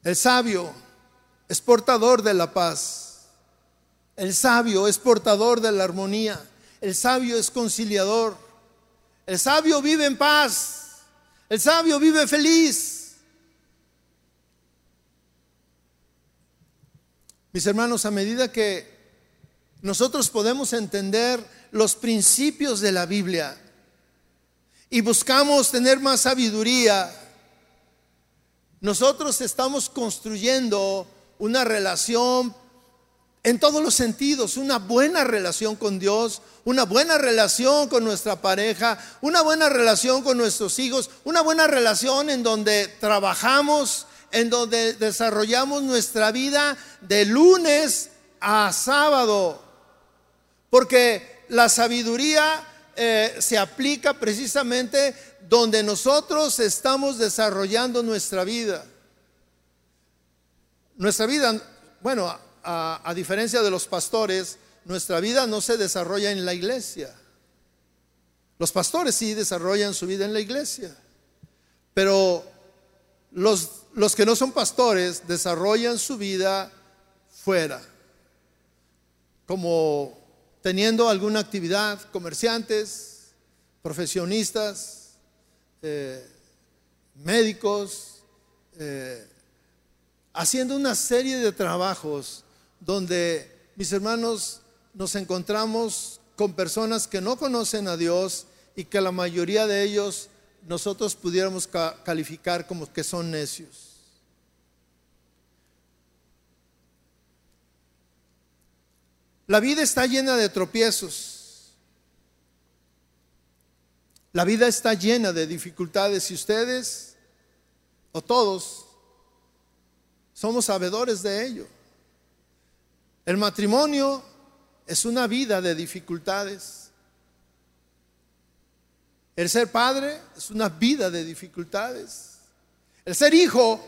El sabio es portador de la paz. El sabio es portador de la armonía. El sabio es conciliador. El sabio vive en paz. El sabio vive feliz. Mis hermanos, a medida que nosotros podemos entender los principios de la Biblia y buscamos tener más sabiduría, nosotros estamos construyendo una relación en todos los sentidos, una buena relación con Dios, una buena relación con nuestra pareja, una buena relación con nuestros hijos, una buena relación en donde trabajamos, en donde desarrollamos nuestra vida de lunes a sábado. Porque la sabiduría eh, se aplica precisamente donde nosotros estamos desarrollando nuestra vida. Nuestra vida, bueno, a, diferencia de los pastores, nuestra vida no se desarrolla en la iglesia. Los pastores sí desarrollan su vida en la iglesia, pero los, los que no son pastores desarrollan su vida fuera, como teniendo alguna actividad, comerciantes, profesionistas, eh, médicos, eh, haciendo una serie de trabajos donde, mis hermanos, nos encontramos con personas que no conocen a Dios y que la mayoría de ellos nosotros pudiéramos calificar como que son necios. La vida está llena de tropiezos. La vida está llena de dificultades y ustedes, o todos, somos sabedores de ello. El matrimonio es una vida de dificultades. El ser padre es una vida de dificultades. El ser hijo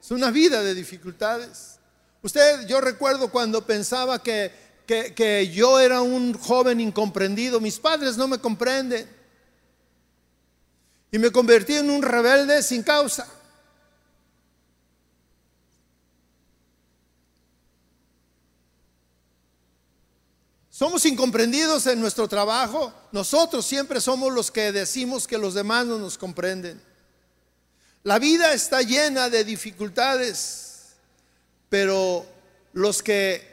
es una vida de dificultades. Usted, yo recuerdo cuando pensaba que, que, yo era un joven incomprendido, mis padres no me comprenden. Y me convertí en un rebelde sin causa. Somos incomprendidos en nuestro trabajo. Nosotros siempre somos los que decimos que los demás no nos comprenden. La vida está llena de dificultades, pero los que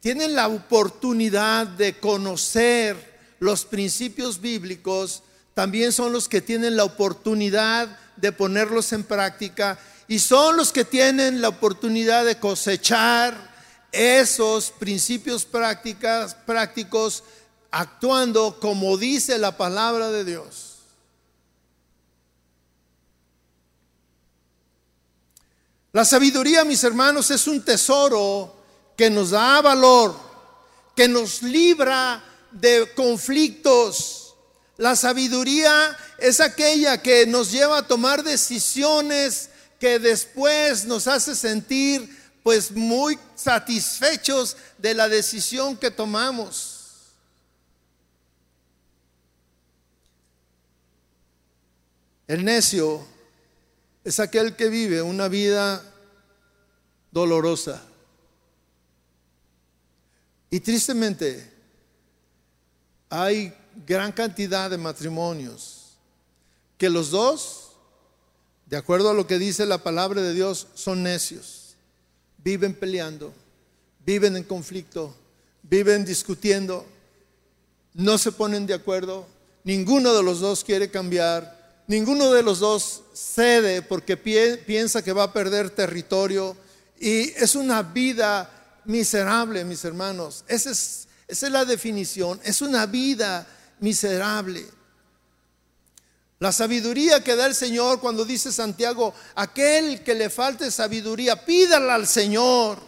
tienen la oportunidad de conocer los principios bíblicos, también son los que tienen la oportunidad de ponerlos en práctica y son los que tienen la oportunidad de cosechar esos principios prácticas, prácticos actuando como dice la palabra de Dios. La sabiduría, mis hermanos, es un tesoro que nos da valor, que nos libra de conflictos. La sabiduría es aquella que nos lleva a tomar decisiones que después nos hace sentir pues muy satisfechos de la decisión que tomamos. El necio es aquel que vive una vida dolorosa. Y tristemente hay gran cantidad de matrimonios que los dos, de acuerdo a lo que dice la palabra de Dios, son necios. Viven peleando, viven en conflicto, viven discutiendo, no se ponen de acuerdo, ninguno de los dos quiere cambiar, ninguno de los dos cede porque piensa que va a perder territorio y es una vida miserable, mis hermanos. Esa es, la definición, es una vida miserable. La sabiduría que da el Señor cuando dice Santiago, aquel que le falte sabiduría, pídala al Señor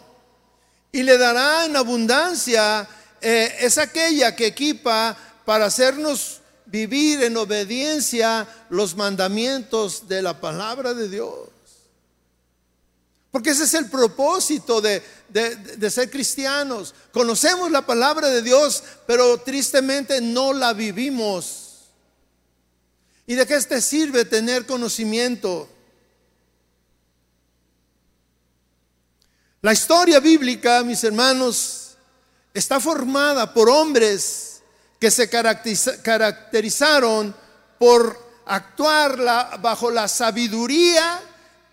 y le dará en abundancia. Eh, es aquella que equipa para hacernos vivir en obediencia los mandamientos de la palabra de Dios. Porque ese es el propósito de, de, ser cristianos. Conocemos la palabra de Dios, pero tristemente no la vivimos. ¿Y de qué te sirve tener conocimiento? La historia bíblica, mis hermanos, está formada por hombres que se caracterizaron por actuar bajo la sabiduría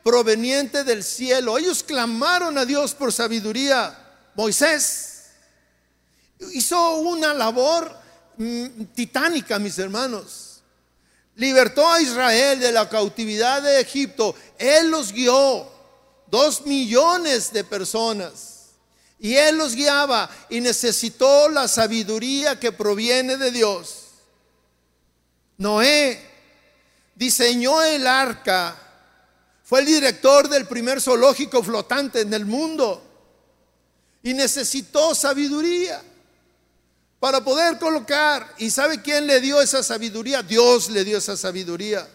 proveniente del cielo. Ellos clamaron a Dios por sabiduría. Moisés hizo una labor mm, titánica, mis hermanos. Libertó a Israel de la cautividad de Egipto. Él los guió. Dos millones de personas. Y Él los guiaba y necesitó la sabiduría que proviene de Dios. Noé diseñó el arca fue el director del primer zoológico flotante en el mundo y necesitó sabiduría para poder colocar. ¿Y sabe quién le dio esa sabiduría? Dios le dio esa sabiduría.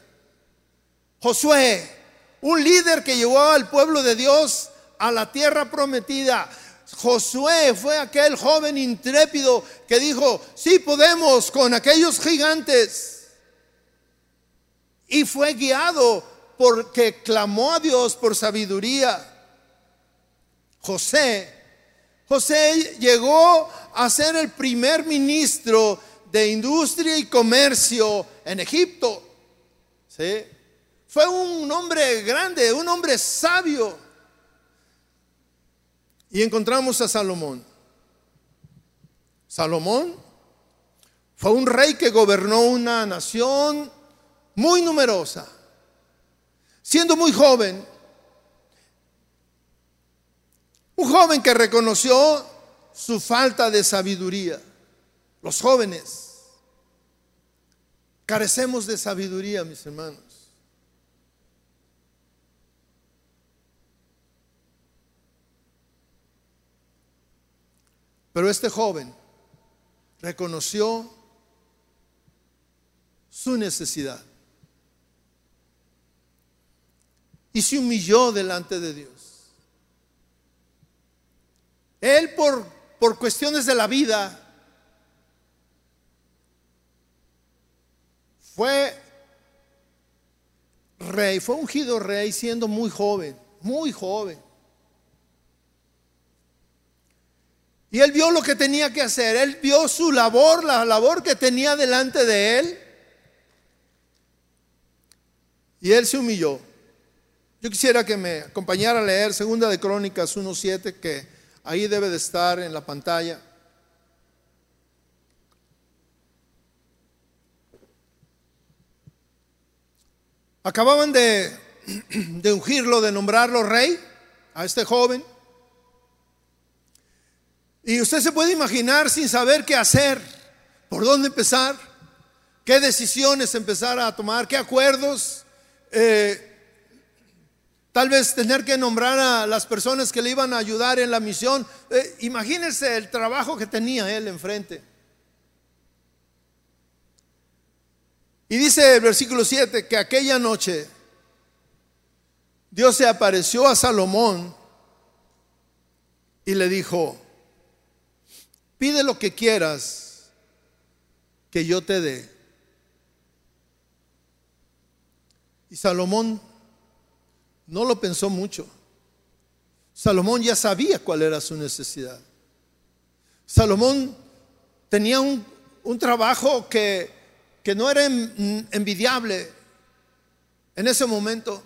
Josué, un líder que llevó al pueblo de Dios a la tierra prometida. Josué fue aquel joven intrépido que dijo, sí podemos con aquellos gigantes. Y fue guiado porque clamó a Dios por sabiduría. José, José llegó a ser el primer ministro de industria y comercio en Egipto. ¿Sí? Fue un hombre grande, un hombre sabio. Y encontramos a Salomón. Salomón fue un rey que gobernó una nación muy numerosa siendo muy joven, un joven que reconoció su falta de sabiduría. Los jóvenes carecemos de sabiduría, mis hermanos. Pero este joven reconoció su necesidad. Y se humilló delante de Dios. Él por, por cuestiones de la vida fue rey, fue ungido rey siendo muy joven, muy joven. Y él vio lo que tenía que hacer, él vio su labor, la labor que tenía delante de él. Y él se humilló. Yo quisiera que me acompañara a leer Segunda de Crónicas 1.7, que ahí debe de estar en la pantalla. Acababan de, de ungirlo, de nombrarlo rey a este joven. Y usted se puede imaginar sin saber qué hacer, por dónde empezar, qué decisiones empezar a tomar, qué acuerdos. Eh, Tal vez tener que nombrar a las personas que le iban a ayudar en la misión. Eh, imagínense el trabajo que tenía él enfrente. Y dice el versículo 7 que aquella noche Dios se apareció a Salomón y le dijo, pide lo que quieras que yo te dé. Y Salomón no lo pensó mucho. Salomón ya sabía cuál era su necesidad. Salomón tenía un, trabajo que, que no era envidiable en ese momento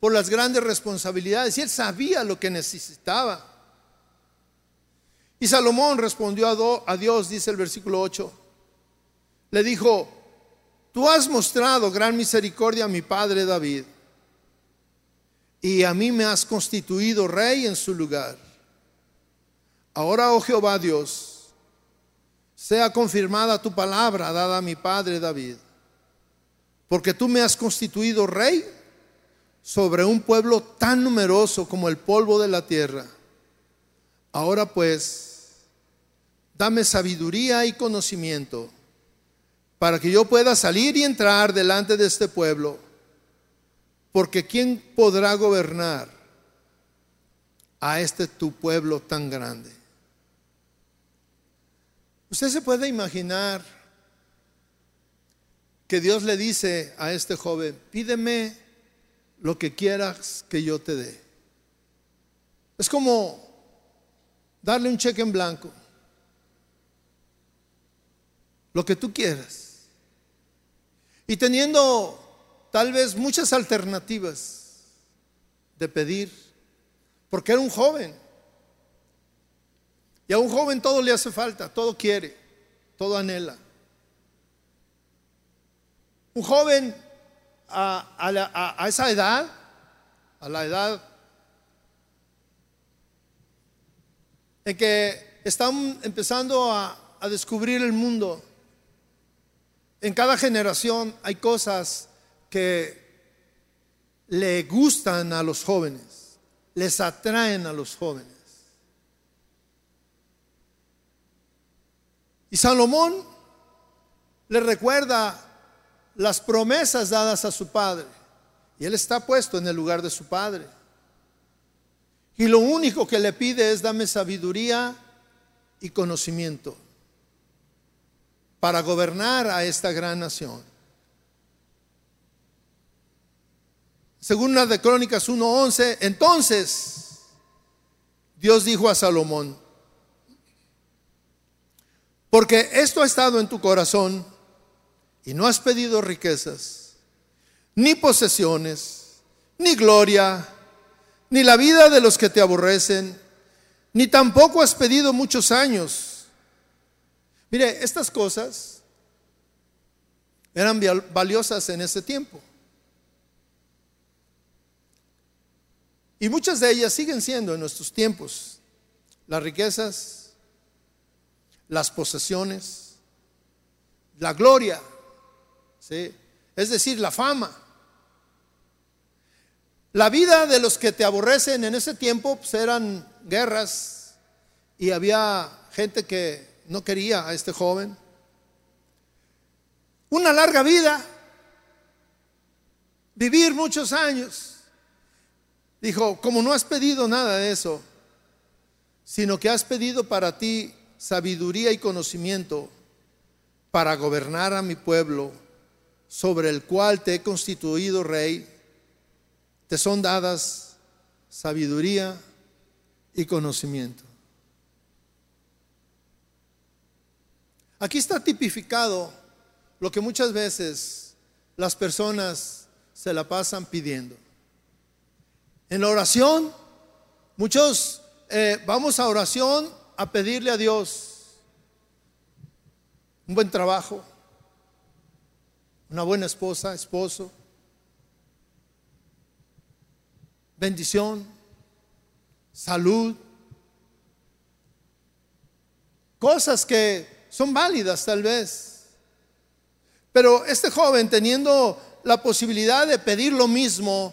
por las grandes responsabilidades y él sabía lo que necesitaba. Y Salomón respondió a, Dios, dice el versículo 8, le dijo, tú has mostrado gran misericordia a mi padre David y a mí me has constituido rey en su lugar. Ahora, oh Jehová Dios, sea confirmada tu palabra dada a mi padre David, porque tú me has constituido rey sobre un pueblo tan numeroso como el polvo de la tierra. Ahora pues, dame sabiduría y conocimiento para que yo pueda salir y entrar delante de este pueblo porque ¿quién podrá gobernar a este tu pueblo tan grande. Usted se puede imaginar que Dios le dice a este joven, pídeme lo que quieras que yo te dé. Es como darle un cheque en blanco. Lo que tú quieras. Y teniendo tal vez muchas alternativas de pedir, porque era un joven. Y a un joven todo le hace falta, todo quiere, todo anhela. Un joven a, esa edad, a la edad en que están empezando a, a descubrir el mundo, en cada generación hay cosas que le gustan a los jóvenes, les atraen a los jóvenes. Y Salomón le recuerda las promesas dadas a su padre. Y él está puesto en el lugar de su padre. Y lo único que le pide es dame sabiduría y conocimiento para gobernar a esta gran nación. Según la de Crónicas 1:11, entonces Dios dijo a Salomón, porque esto ha estado en tu corazón y no has pedido riquezas, ni posesiones, ni gloria, ni la vida de los que te aborrecen, ni tampoco has pedido muchos años. Mire, estas cosas eran valiosas en ese tiempo. Y muchas de ellas siguen siendo en nuestros tiempos. Las riquezas, las posesiones, la gloria, es decir, la fama. La vida de los que te aborrecen en ese tiempo pues, eran guerras y había gente que no quería a este joven. Una larga vida, vivir muchos años. Dijo, como no has pedido nada de eso, sino que has pedido para ti sabiduría y conocimiento para gobernar a mi pueblo sobre el cual te he constituido rey, te son dadas sabiduría y conocimiento. Aquí está tipificado lo que muchas veces las personas se la pasan pidiendo. En la oración, muchos eh, vamos a oración a pedirle a Dios un buen trabajo, una buena esposa, esposo, bendición, salud, cosas que son válidas tal vez. Pero este joven teniendo la posibilidad de pedir lo mismo,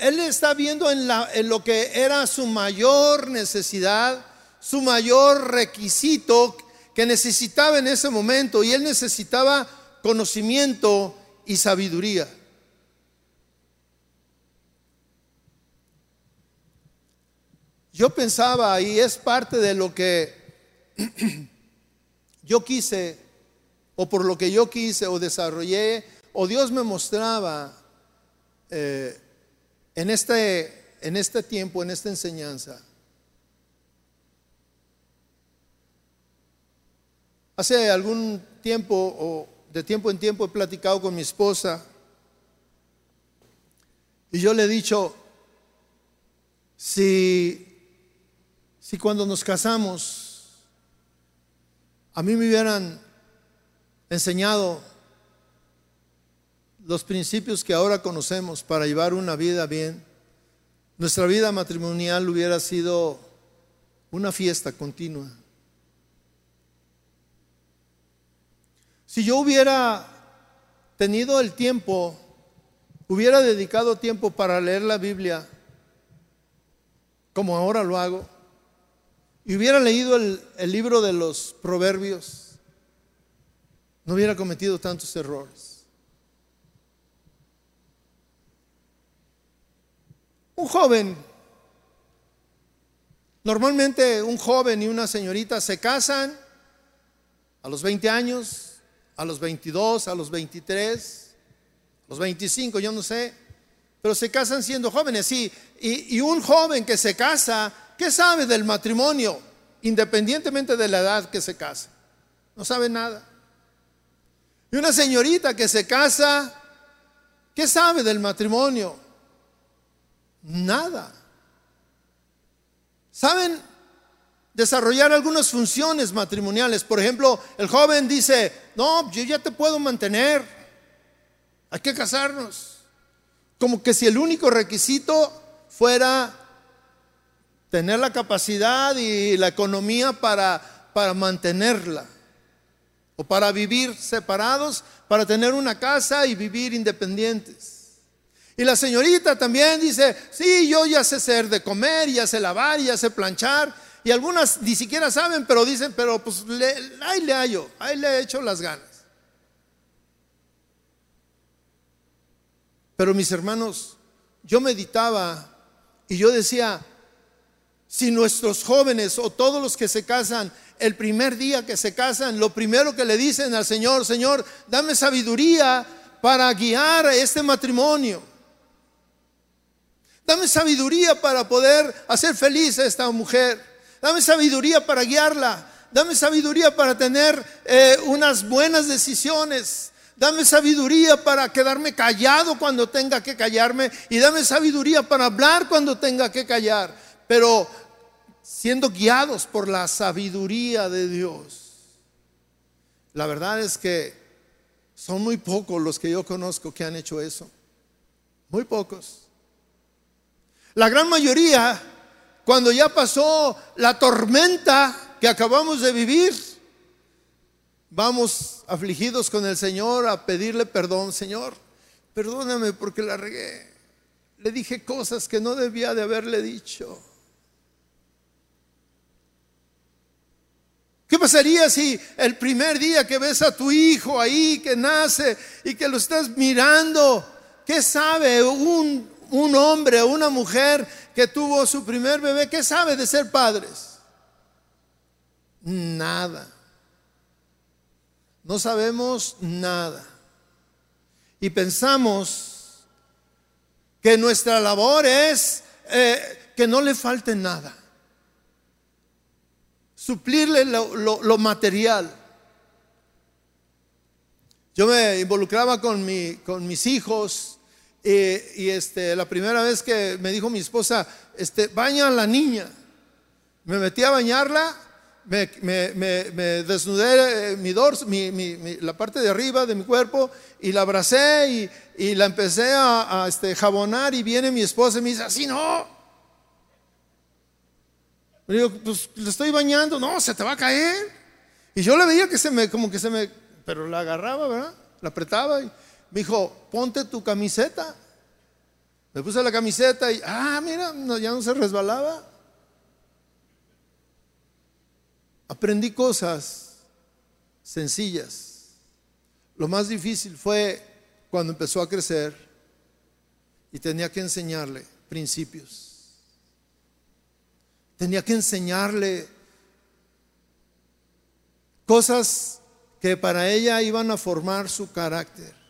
él está viendo en, en lo que era su mayor necesidad, su mayor requisito que necesitaba en ese momento y él necesitaba conocimiento y sabiduría. Yo pensaba, y es parte de lo que yo quise, o por lo que yo quise, o desarrollé, o Dios me mostraba eh, en, este, en este tiempo, en esta enseñanza. Hace algún tiempo, o de tiempo en tiempo he platicado con mi esposa y yo le he dicho, si, si cuando nos casamos a mí me hubieran enseñado los principios que ahora conocemos para llevar una vida bien, nuestra vida matrimonial hubiera sido una fiesta continua. Si yo hubiera tenido el tiempo, hubiera dedicado tiempo para leer la Biblia, como ahora lo hago, y hubiera leído el, libro de los proverbios, no hubiera cometido tantos errores. Un joven Normalmente un joven y una señorita se casan a los 20 años, a los 22, a los 23, a los 25, yo no sé, pero se casan siendo jóvenes. Y, y, y un joven que se casa, ¿qué sabe del matrimonio? Independientemente de la edad que se casa. No sabe nada. Y una señorita que se casa, ¿qué sabe del matrimonio? Nada. ¿Saben desarrollar algunas funciones matrimoniales? Por ejemplo, el joven dice, no, yo ya te puedo mantener, hay que casarnos. Como que si el único requisito fuera tener la capacidad y la economía para, para mantenerla, o para vivir separados, para tener una casa y vivir independientes. Y la señorita también dice, sí, yo ya sé ser de comer, ya sé lavar, ya sé planchar. Y algunas ni siquiera saben, pero dicen, pero pues ahí le hallo, ahí le he hecho las ganas. Pero mis hermanos, yo meditaba y yo decía, si nuestros jóvenes o todos los que se casan, el primer día que se casan, lo primero que le dicen al Señor, Señor, dame sabiduría para guiar este matrimonio. Dame sabiduría para poder hacer feliz a esta mujer. Dame sabiduría para guiarla. Dame sabiduría para tener eh, unas buenas decisiones. Dame sabiduría para quedarme callado cuando tenga que callarme. Y dame sabiduría para hablar cuando tenga que callar. Pero siendo guiados por la sabiduría de Dios. La verdad es que son muy pocos los que yo conozco que han hecho eso. Muy pocos. La gran mayoría, cuando ya pasó la tormenta que acabamos de vivir, vamos afligidos con el Señor a pedirle perdón, Señor, perdóname porque la regué. Le dije cosas que no debía de haberle dicho. ¿Qué pasaría si el primer día que ves a tu hijo ahí que nace y que lo estás mirando, qué sabe un un hombre o una mujer que tuvo su primer bebé, ¿qué sabe de ser padres? Nada. No sabemos nada. Y pensamos que nuestra labor es eh, que no le falte nada. Suplirle lo, material. Yo me involucraba con, mi, con mis hijos y, este, la primera vez que me dijo mi esposa, este, baña a la niña, me metí a bañarla, me, desnudé eh, mi dorso, la parte de arriba de mi cuerpo y la abracé y, la empecé a, este, jabonar y viene mi esposa y me dice, así no. Le digo, pues le estoy bañando, no, se te va a caer. Y yo le veía que se me, como que se me, pero la agarraba, ¿verdad? La apretaba y me dijo, ponte tu camiseta. Me puse la camiseta y, ah, mira, ya no se resbalaba. Aprendí cosas sencillas. Lo más difícil fue cuando empezó a crecer y tenía que enseñarle principios. Tenía que enseñarle cosas que para ella iban a formar su carácter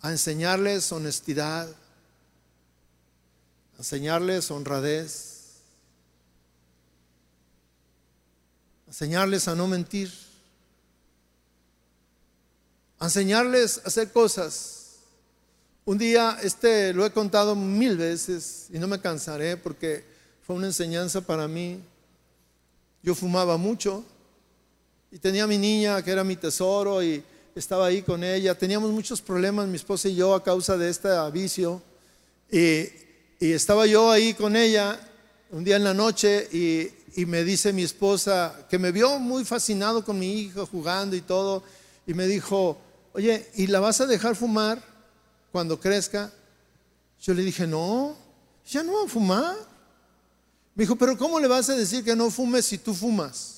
a enseñarles honestidad, a enseñarles honradez, a enseñarles a no mentir, a enseñarles a hacer cosas. Un día, este lo he contado mil veces y no me cansaré porque fue una enseñanza para mí. Yo fumaba mucho y tenía a mi niña que era mi tesoro y estaba ahí con ella. Teníamos muchos problemas, mi esposa y yo, a causa de este vicio. Y, estaba yo ahí con ella un día en la noche y, me dice mi esposa, que me vio muy fascinado con mi hijo jugando y todo, y me dijo, oye, ¿y la vas a dejar fumar cuando crezca? Yo le dije, no, ya no va a fumar. Me dijo, pero ¿cómo le vas a decir que no fumes si tú fumas?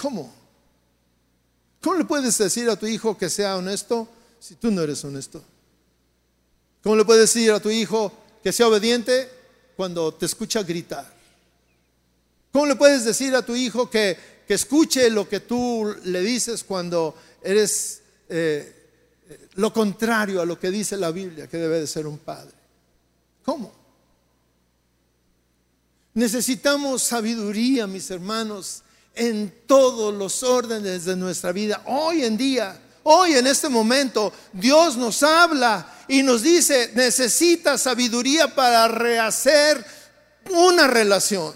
¿Cómo? ¿Cómo le puedes decir a tu hijo que sea honesto si tú no eres honesto? ¿Cómo le puedes decir a tu hijo que sea obediente cuando te escucha gritar? ¿Cómo le puedes decir a tu hijo que, que escuche lo que tú le dices cuando eres eh, lo contrario a lo que dice la Biblia que debe de ser un padre? ¿Cómo? Necesitamos sabiduría, mis hermanos, en todos los órdenes de nuestra vida. Hoy en día, hoy en este momento, Dios nos habla y nos dice, necesita sabiduría para rehacer una relación.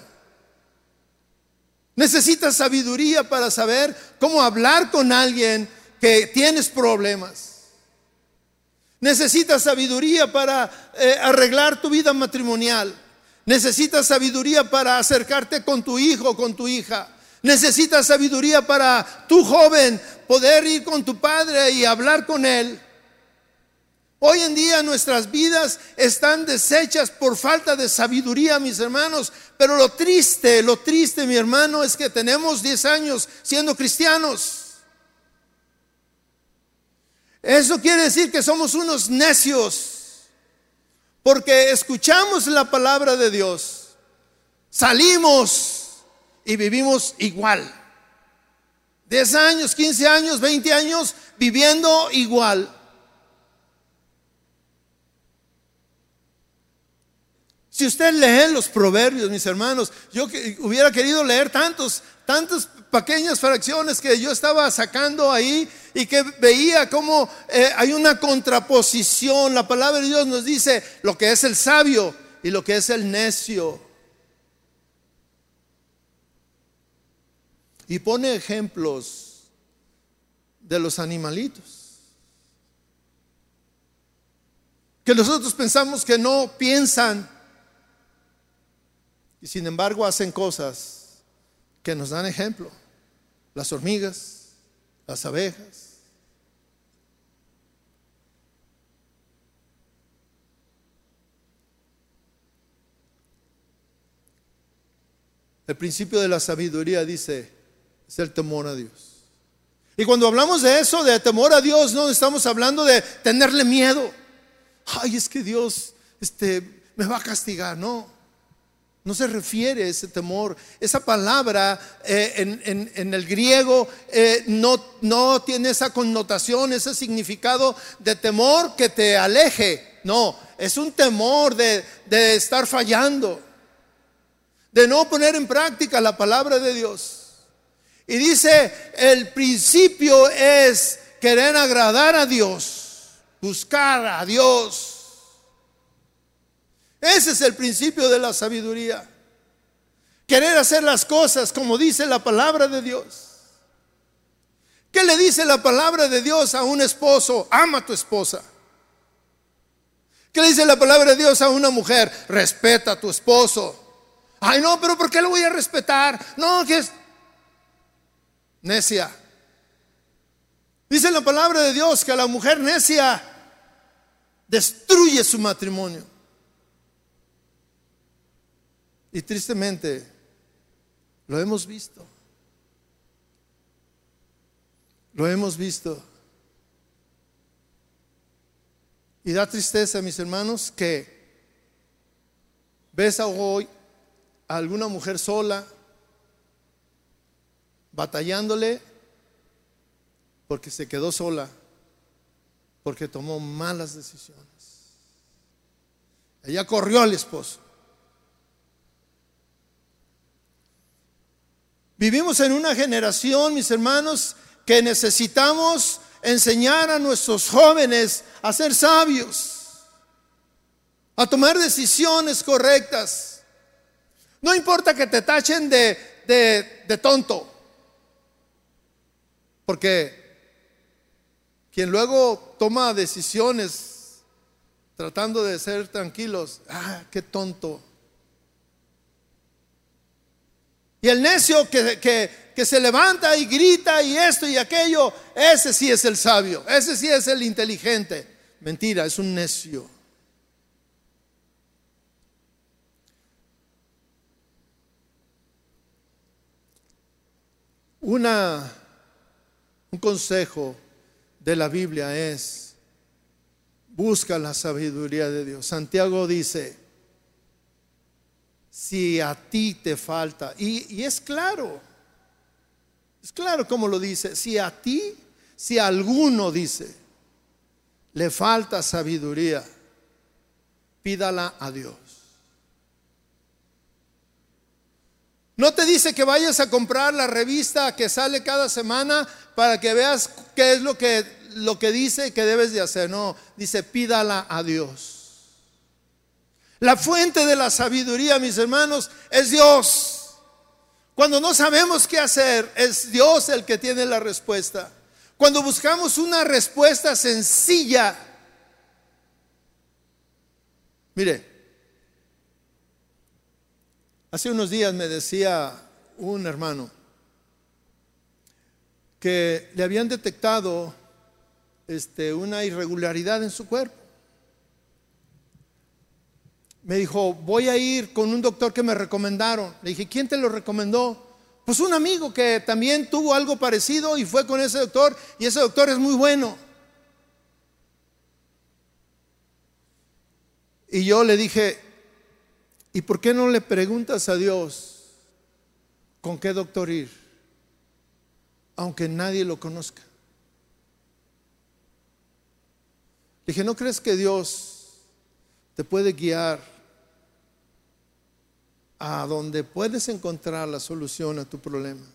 Necesitas sabiduría para saber cómo hablar con alguien que tienes problemas. Necesitas sabiduría para eh, arreglar tu vida matrimonial. Necesitas sabiduría para acercarte con tu hijo o con tu hija. Necesitas sabiduría para tu joven poder ir con tu padre y hablar con él. Hoy en día nuestras vidas están deshechas por falta de sabiduría, mis hermanos. Pero lo triste, lo triste, mi hermano, es que tenemos 10 años siendo cristianos. Eso quiere decir que somos unos necios. Porque escuchamos la palabra de Dios, salimos y vivimos igual. 10 años, 15 años, 20 años viviendo igual. Si usted lee los proverbios, mis hermanos, yo hubiera querido leer tantos, tantas pequeñas fracciones que yo estaba sacando ahí y que veía cómo eh, hay una contraposición. La palabra de Dios nos dice lo que es el sabio y lo que es el necio. Y pone ejemplos de los animalitos. Que nosotros pensamos que no piensan y sin embargo hacen cosas que nos dan ejemplo. Las hormigas, las abejas. El principio de la sabiduría dice, es el temor a Dios. Y cuando hablamos de eso, de temor a Dios, no estamos hablando de tenerle miedo. Ay, es que Dios este, me va a castigar, no. No se refiere a ese temor. Esa palabra eh, en, el griego eh, no, no tiene esa connotación, ese significado de temor que te aleje. No, es un temor de, de estar fallando, de no poner en práctica la palabra de Dios. Y dice, el principio es querer agradar a Dios, buscar a Dios ese es el principio de la sabiduría. Querer hacer las cosas como dice la palabra de Dios. ¿Qué le dice la palabra de Dios a un esposo? Ama a tu esposa. ¿Qué le dice la palabra de Dios a una mujer? Respeta a tu esposo. Ay, no, pero ¿por qué lo voy a respetar? No, que es necia. Dice la palabra de Dios que la mujer necia destruye su matrimonio. Y tristemente, lo hemos visto. Lo hemos visto. Y da tristeza, mis hermanos, que ves hoy a alguna mujer sola, batallándole porque se quedó sola, porque tomó malas decisiones. Ella corrió al esposo. Vivimos en una generación, mis hermanos, que necesitamos enseñar a nuestros jóvenes a ser sabios, a tomar decisiones correctas. No importa que te tachen de, de, tonto, porque quien luego toma decisiones tratando de ser tranquilos, ah, qué tonto. Y el necio que, se levanta y grita y esto y aquello, ese sí es el sabio, ese sí es el inteligente. Mentira, es un necio. Una, un consejo de la Biblia es, Busca la sabiduría de Dios. Santiago dice, si a ti te falta, y, y es claro, es claro como lo dice, si a ti, si a alguno dice, le falta sabiduría, pídala a Dios. No te dice que vayas a comprar la revista que sale cada semana para que veas qué es lo que, lo que dice que debes de hacer. No, dice pídala a Dios. La fuente de la sabiduría, mis hermanos, es Dios. Cuando no sabemos qué hacer, es Dios el que tiene la respuesta. Cuando buscamos una respuesta sencilla, mire, Hace unos días me decía un hermano que le habían detectado este, una irregularidad en su cuerpo. Me dijo, voy a ir con un doctor que me recomendaron. Le dije, ¿quién te lo recomendó? Pues un amigo que también tuvo algo parecido y fue con ese doctor y ese doctor es muy bueno. Y yo le dije, ¿Y por qué no le preguntas a Dios con qué doctor ir? Aunque nadie lo conozca. dije, ¿no crees que Dios te puede guiar a donde puedes encontrar la solución a tu problema?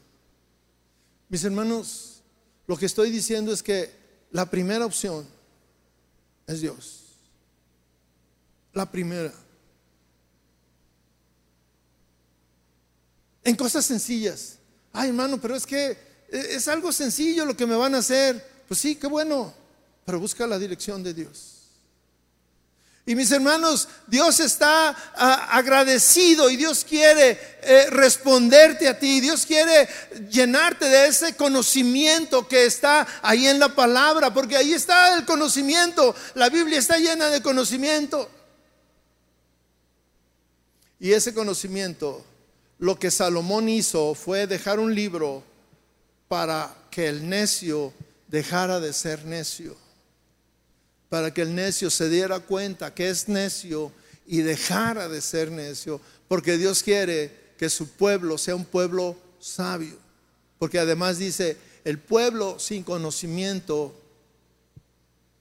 Mis hermanos, lo que estoy diciendo es que la primera opción es Dios. La primera. En cosas sencillas. Ay, hermano, pero es que es algo sencillo lo que me van a hacer. Pues sí, qué bueno, pero busca la dirección de Dios. Y mis hermanos, Dios está agradecido y Dios quiere eh, responderte a ti. Dios quiere llenarte de ese conocimiento que está ahí en la palabra, porque ahí está el conocimiento. La Biblia está llena de conocimiento. Y ese conocimiento lo que Salomón hizo fue dejar un libro para que el necio dejara de ser necio, para que el necio se diera cuenta que es necio y dejara de ser necio, porque Dios quiere que su pueblo sea un pueblo sabio, porque además dice, el pueblo sin conocimiento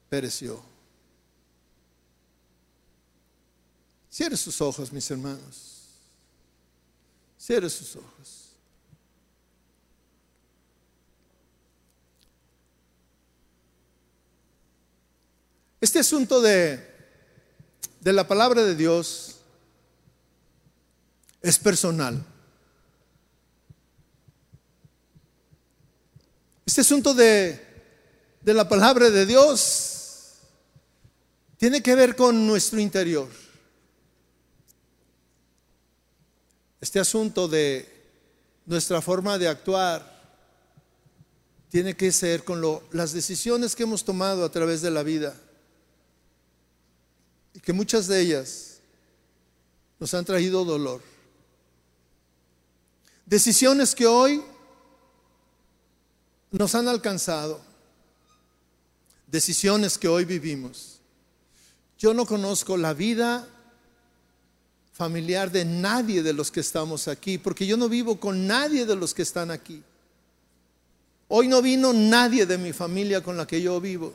pereció. Cierre sus ojos, mis hermanos. Cierre sus ojos. Este asunto de, de la palabra de Dios es personal. Este asunto de, de la palabra de Dios tiene que ver con nuestro interior. Este asunto de nuestra forma de actuar tiene que ser con las decisiones que hemos tomado a través de la vida y que muchas de ellas nos han traído dolor. Decisiones que hoy nos han alcanzado, decisiones que hoy vivimos. Yo no conozco la vida familiar de nadie de los que estamos aquí, porque yo no vivo con nadie de los que están aquí. Hoy no vino nadie de mi familia con la que yo vivo.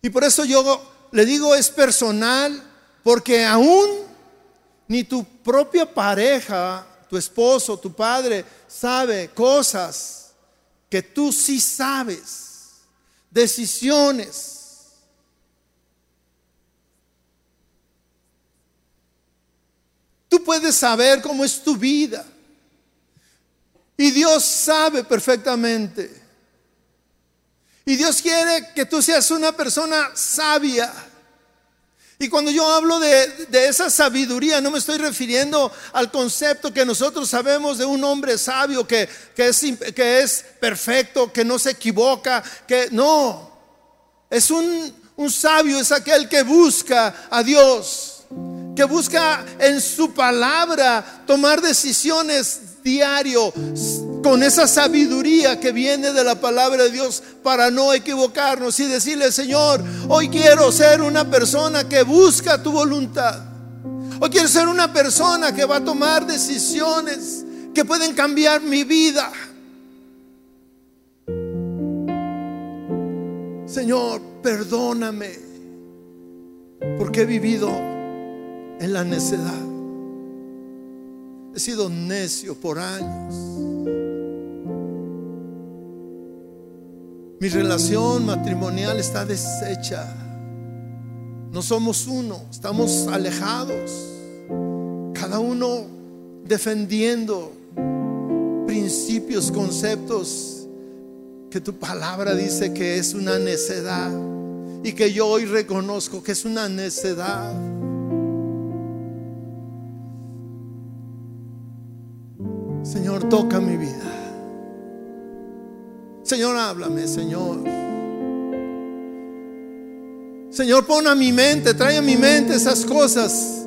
Y por eso yo le digo es personal, porque aún ni tu propia pareja, tu esposo, tu padre, sabe cosas que tú sí sabes, decisiones Puedes saber cómo es tu vida. Y Dios sabe perfectamente. Y Dios quiere que tú seas una persona sabia. Y cuando yo hablo de, esa sabiduría, no me estoy refiriendo al concepto que nosotros sabemos de un hombre sabio que, es, que es perfecto, que no se equivoca, que no. Es un, un sabio, es aquel que busca a Dios que busca en su palabra tomar decisiones diario, con esa sabiduría que viene de la palabra de Dios para no equivocarnos y decirle, Señor, hoy quiero ser una persona que busca tu voluntad. Hoy quiero ser una persona que va a tomar decisiones que pueden cambiar mi vida. Señor, perdóname porque he vivido en la necedad. He sido necio por años. Mi relación matrimonial está deshecha. No somos uno, estamos alejados. Cada uno defendiendo principios, conceptos que tu palabra dice que es una necedad y que yo hoy reconozco que es una necedad. Toca mi vida. Señor, háblame, Señor. Señor, pon a mi mente, trae a mi mente esas cosas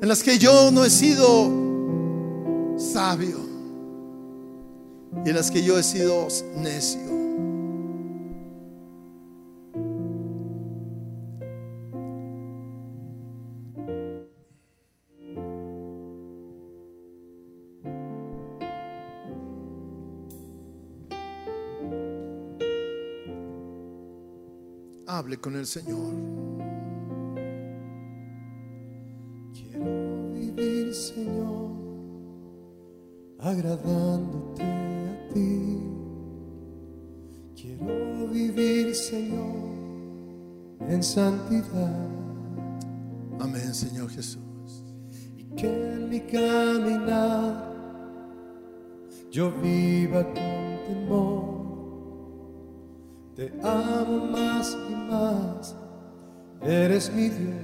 en las que yo no he sido sabio y en las que yo he sido necio. Con el Señor. Quiero vivir, Señor, agradándote a ti. Quiero vivir, Señor, en santidad. Amén, Señor Jesús. Y que en mi caminar yo viva con temor. Te amo más y más, eres mi Dios.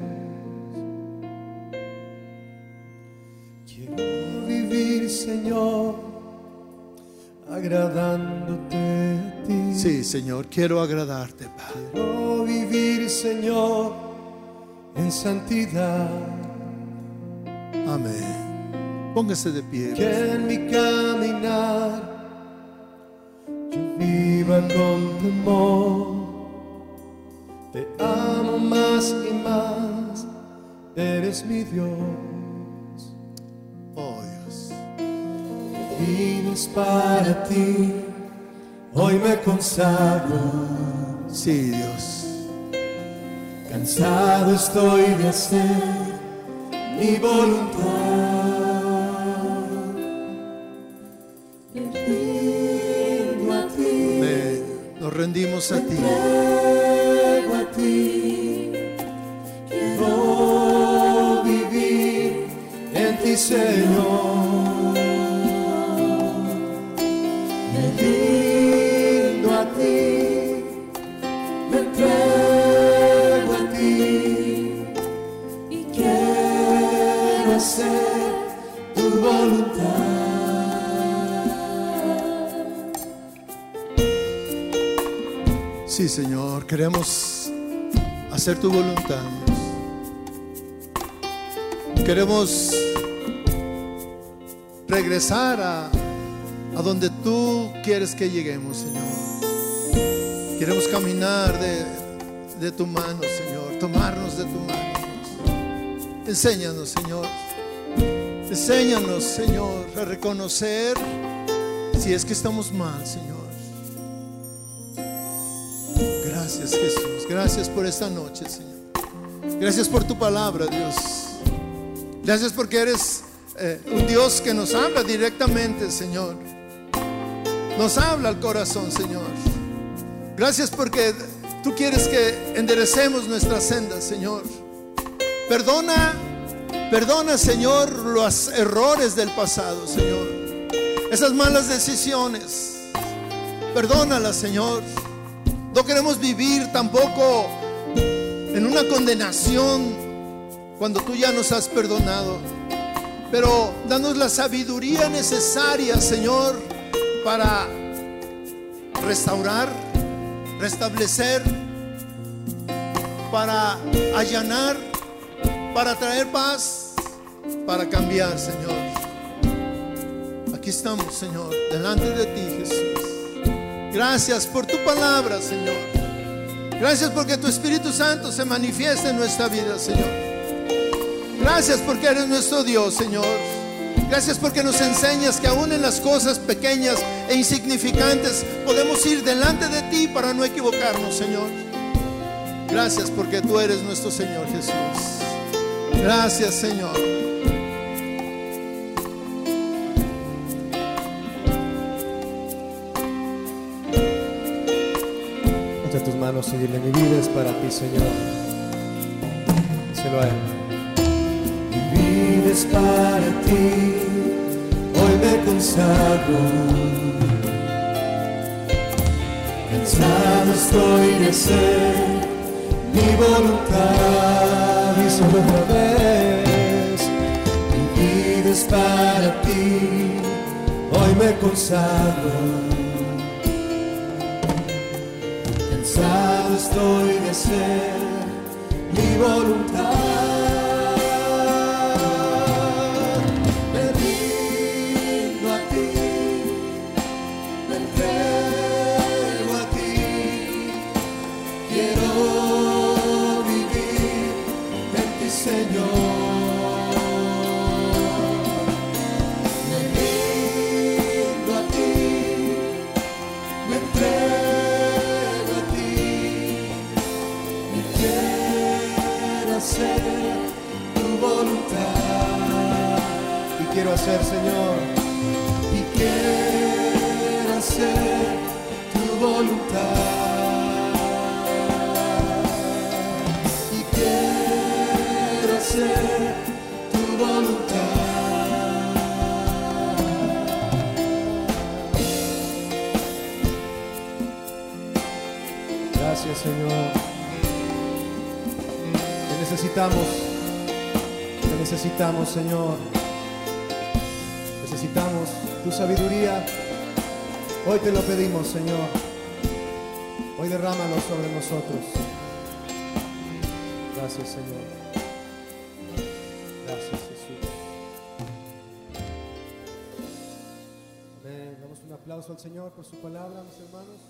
Quiero vivir, Señor, agradándote a ti. Sí, Señor, quiero agradarte, Padre. Quiero vivir, Señor, en santidad. Amén. Póngase de pie. Que en mi caminar con temor. Te amo más y más, eres mi Dios. Oh Dios. Vives para ti, hoy me consagro. Sí, Dios. Cansado estoy de hacer mi voluntad. Rendimos a ti. a ti. Quiero vivir en ti, Señor. Queremos hacer tu voluntad. Queremos regresar a, a donde tú quieres que lleguemos, Señor. Queremos caminar de, de tu mano, Señor, tomarnos de tu mano. Enséñanos, Señor. Enséñanos, Señor, a reconocer si es que estamos mal, Señor. Gracias Jesús. Gracias por esta noche, Señor. Gracias por tu palabra, Dios. Gracias porque eres eh, un Dios que nos habla directamente, Señor. Nos habla al corazón, Señor. Gracias porque tú quieres que enderecemos nuestras sendas, Señor. Perdona, perdona, Señor, los errores del pasado, Señor. Esas malas decisiones. Perdónalas, Señor. No queremos vivir tampoco en una condenación cuando tú ya nos has perdonado. Pero danos la sabiduría necesaria, Señor, para restaurar, restablecer, para allanar, para traer paz, para cambiar, Señor. Aquí estamos, Señor, delante de ti, Jesús. Gracias por tu palabra, Señor. Gracias porque tu Espíritu Santo se manifiesta en nuestra vida, Señor. Gracias porque eres nuestro Dios, Señor. Gracias porque nos enseñas que aún en las cosas pequeñas e insignificantes podemos ir delante de ti para no equivocarnos, Señor. Gracias porque tú eres nuestro Señor Jesús. Gracias, Señor. Manos y dile, mi vida es para ti, Señor. Díselo a Él. Mi vida es para ti, hoy me consagro. Cansado estoy de ser mi voluntad. Díselo otra vez. Mi vida es para ti, hoy me consagro. Estoy de ser mi voluntad. Necesitamos. Te necesitamos, Señor. Necesitamos tu sabiduría. Hoy te lo pedimos, Señor. Hoy derrámalo sobre nosotros. Gracias, Señor. Gracias, Jesús. Amén. Damos un aplauso al Señor por su palabra, mis hermanos.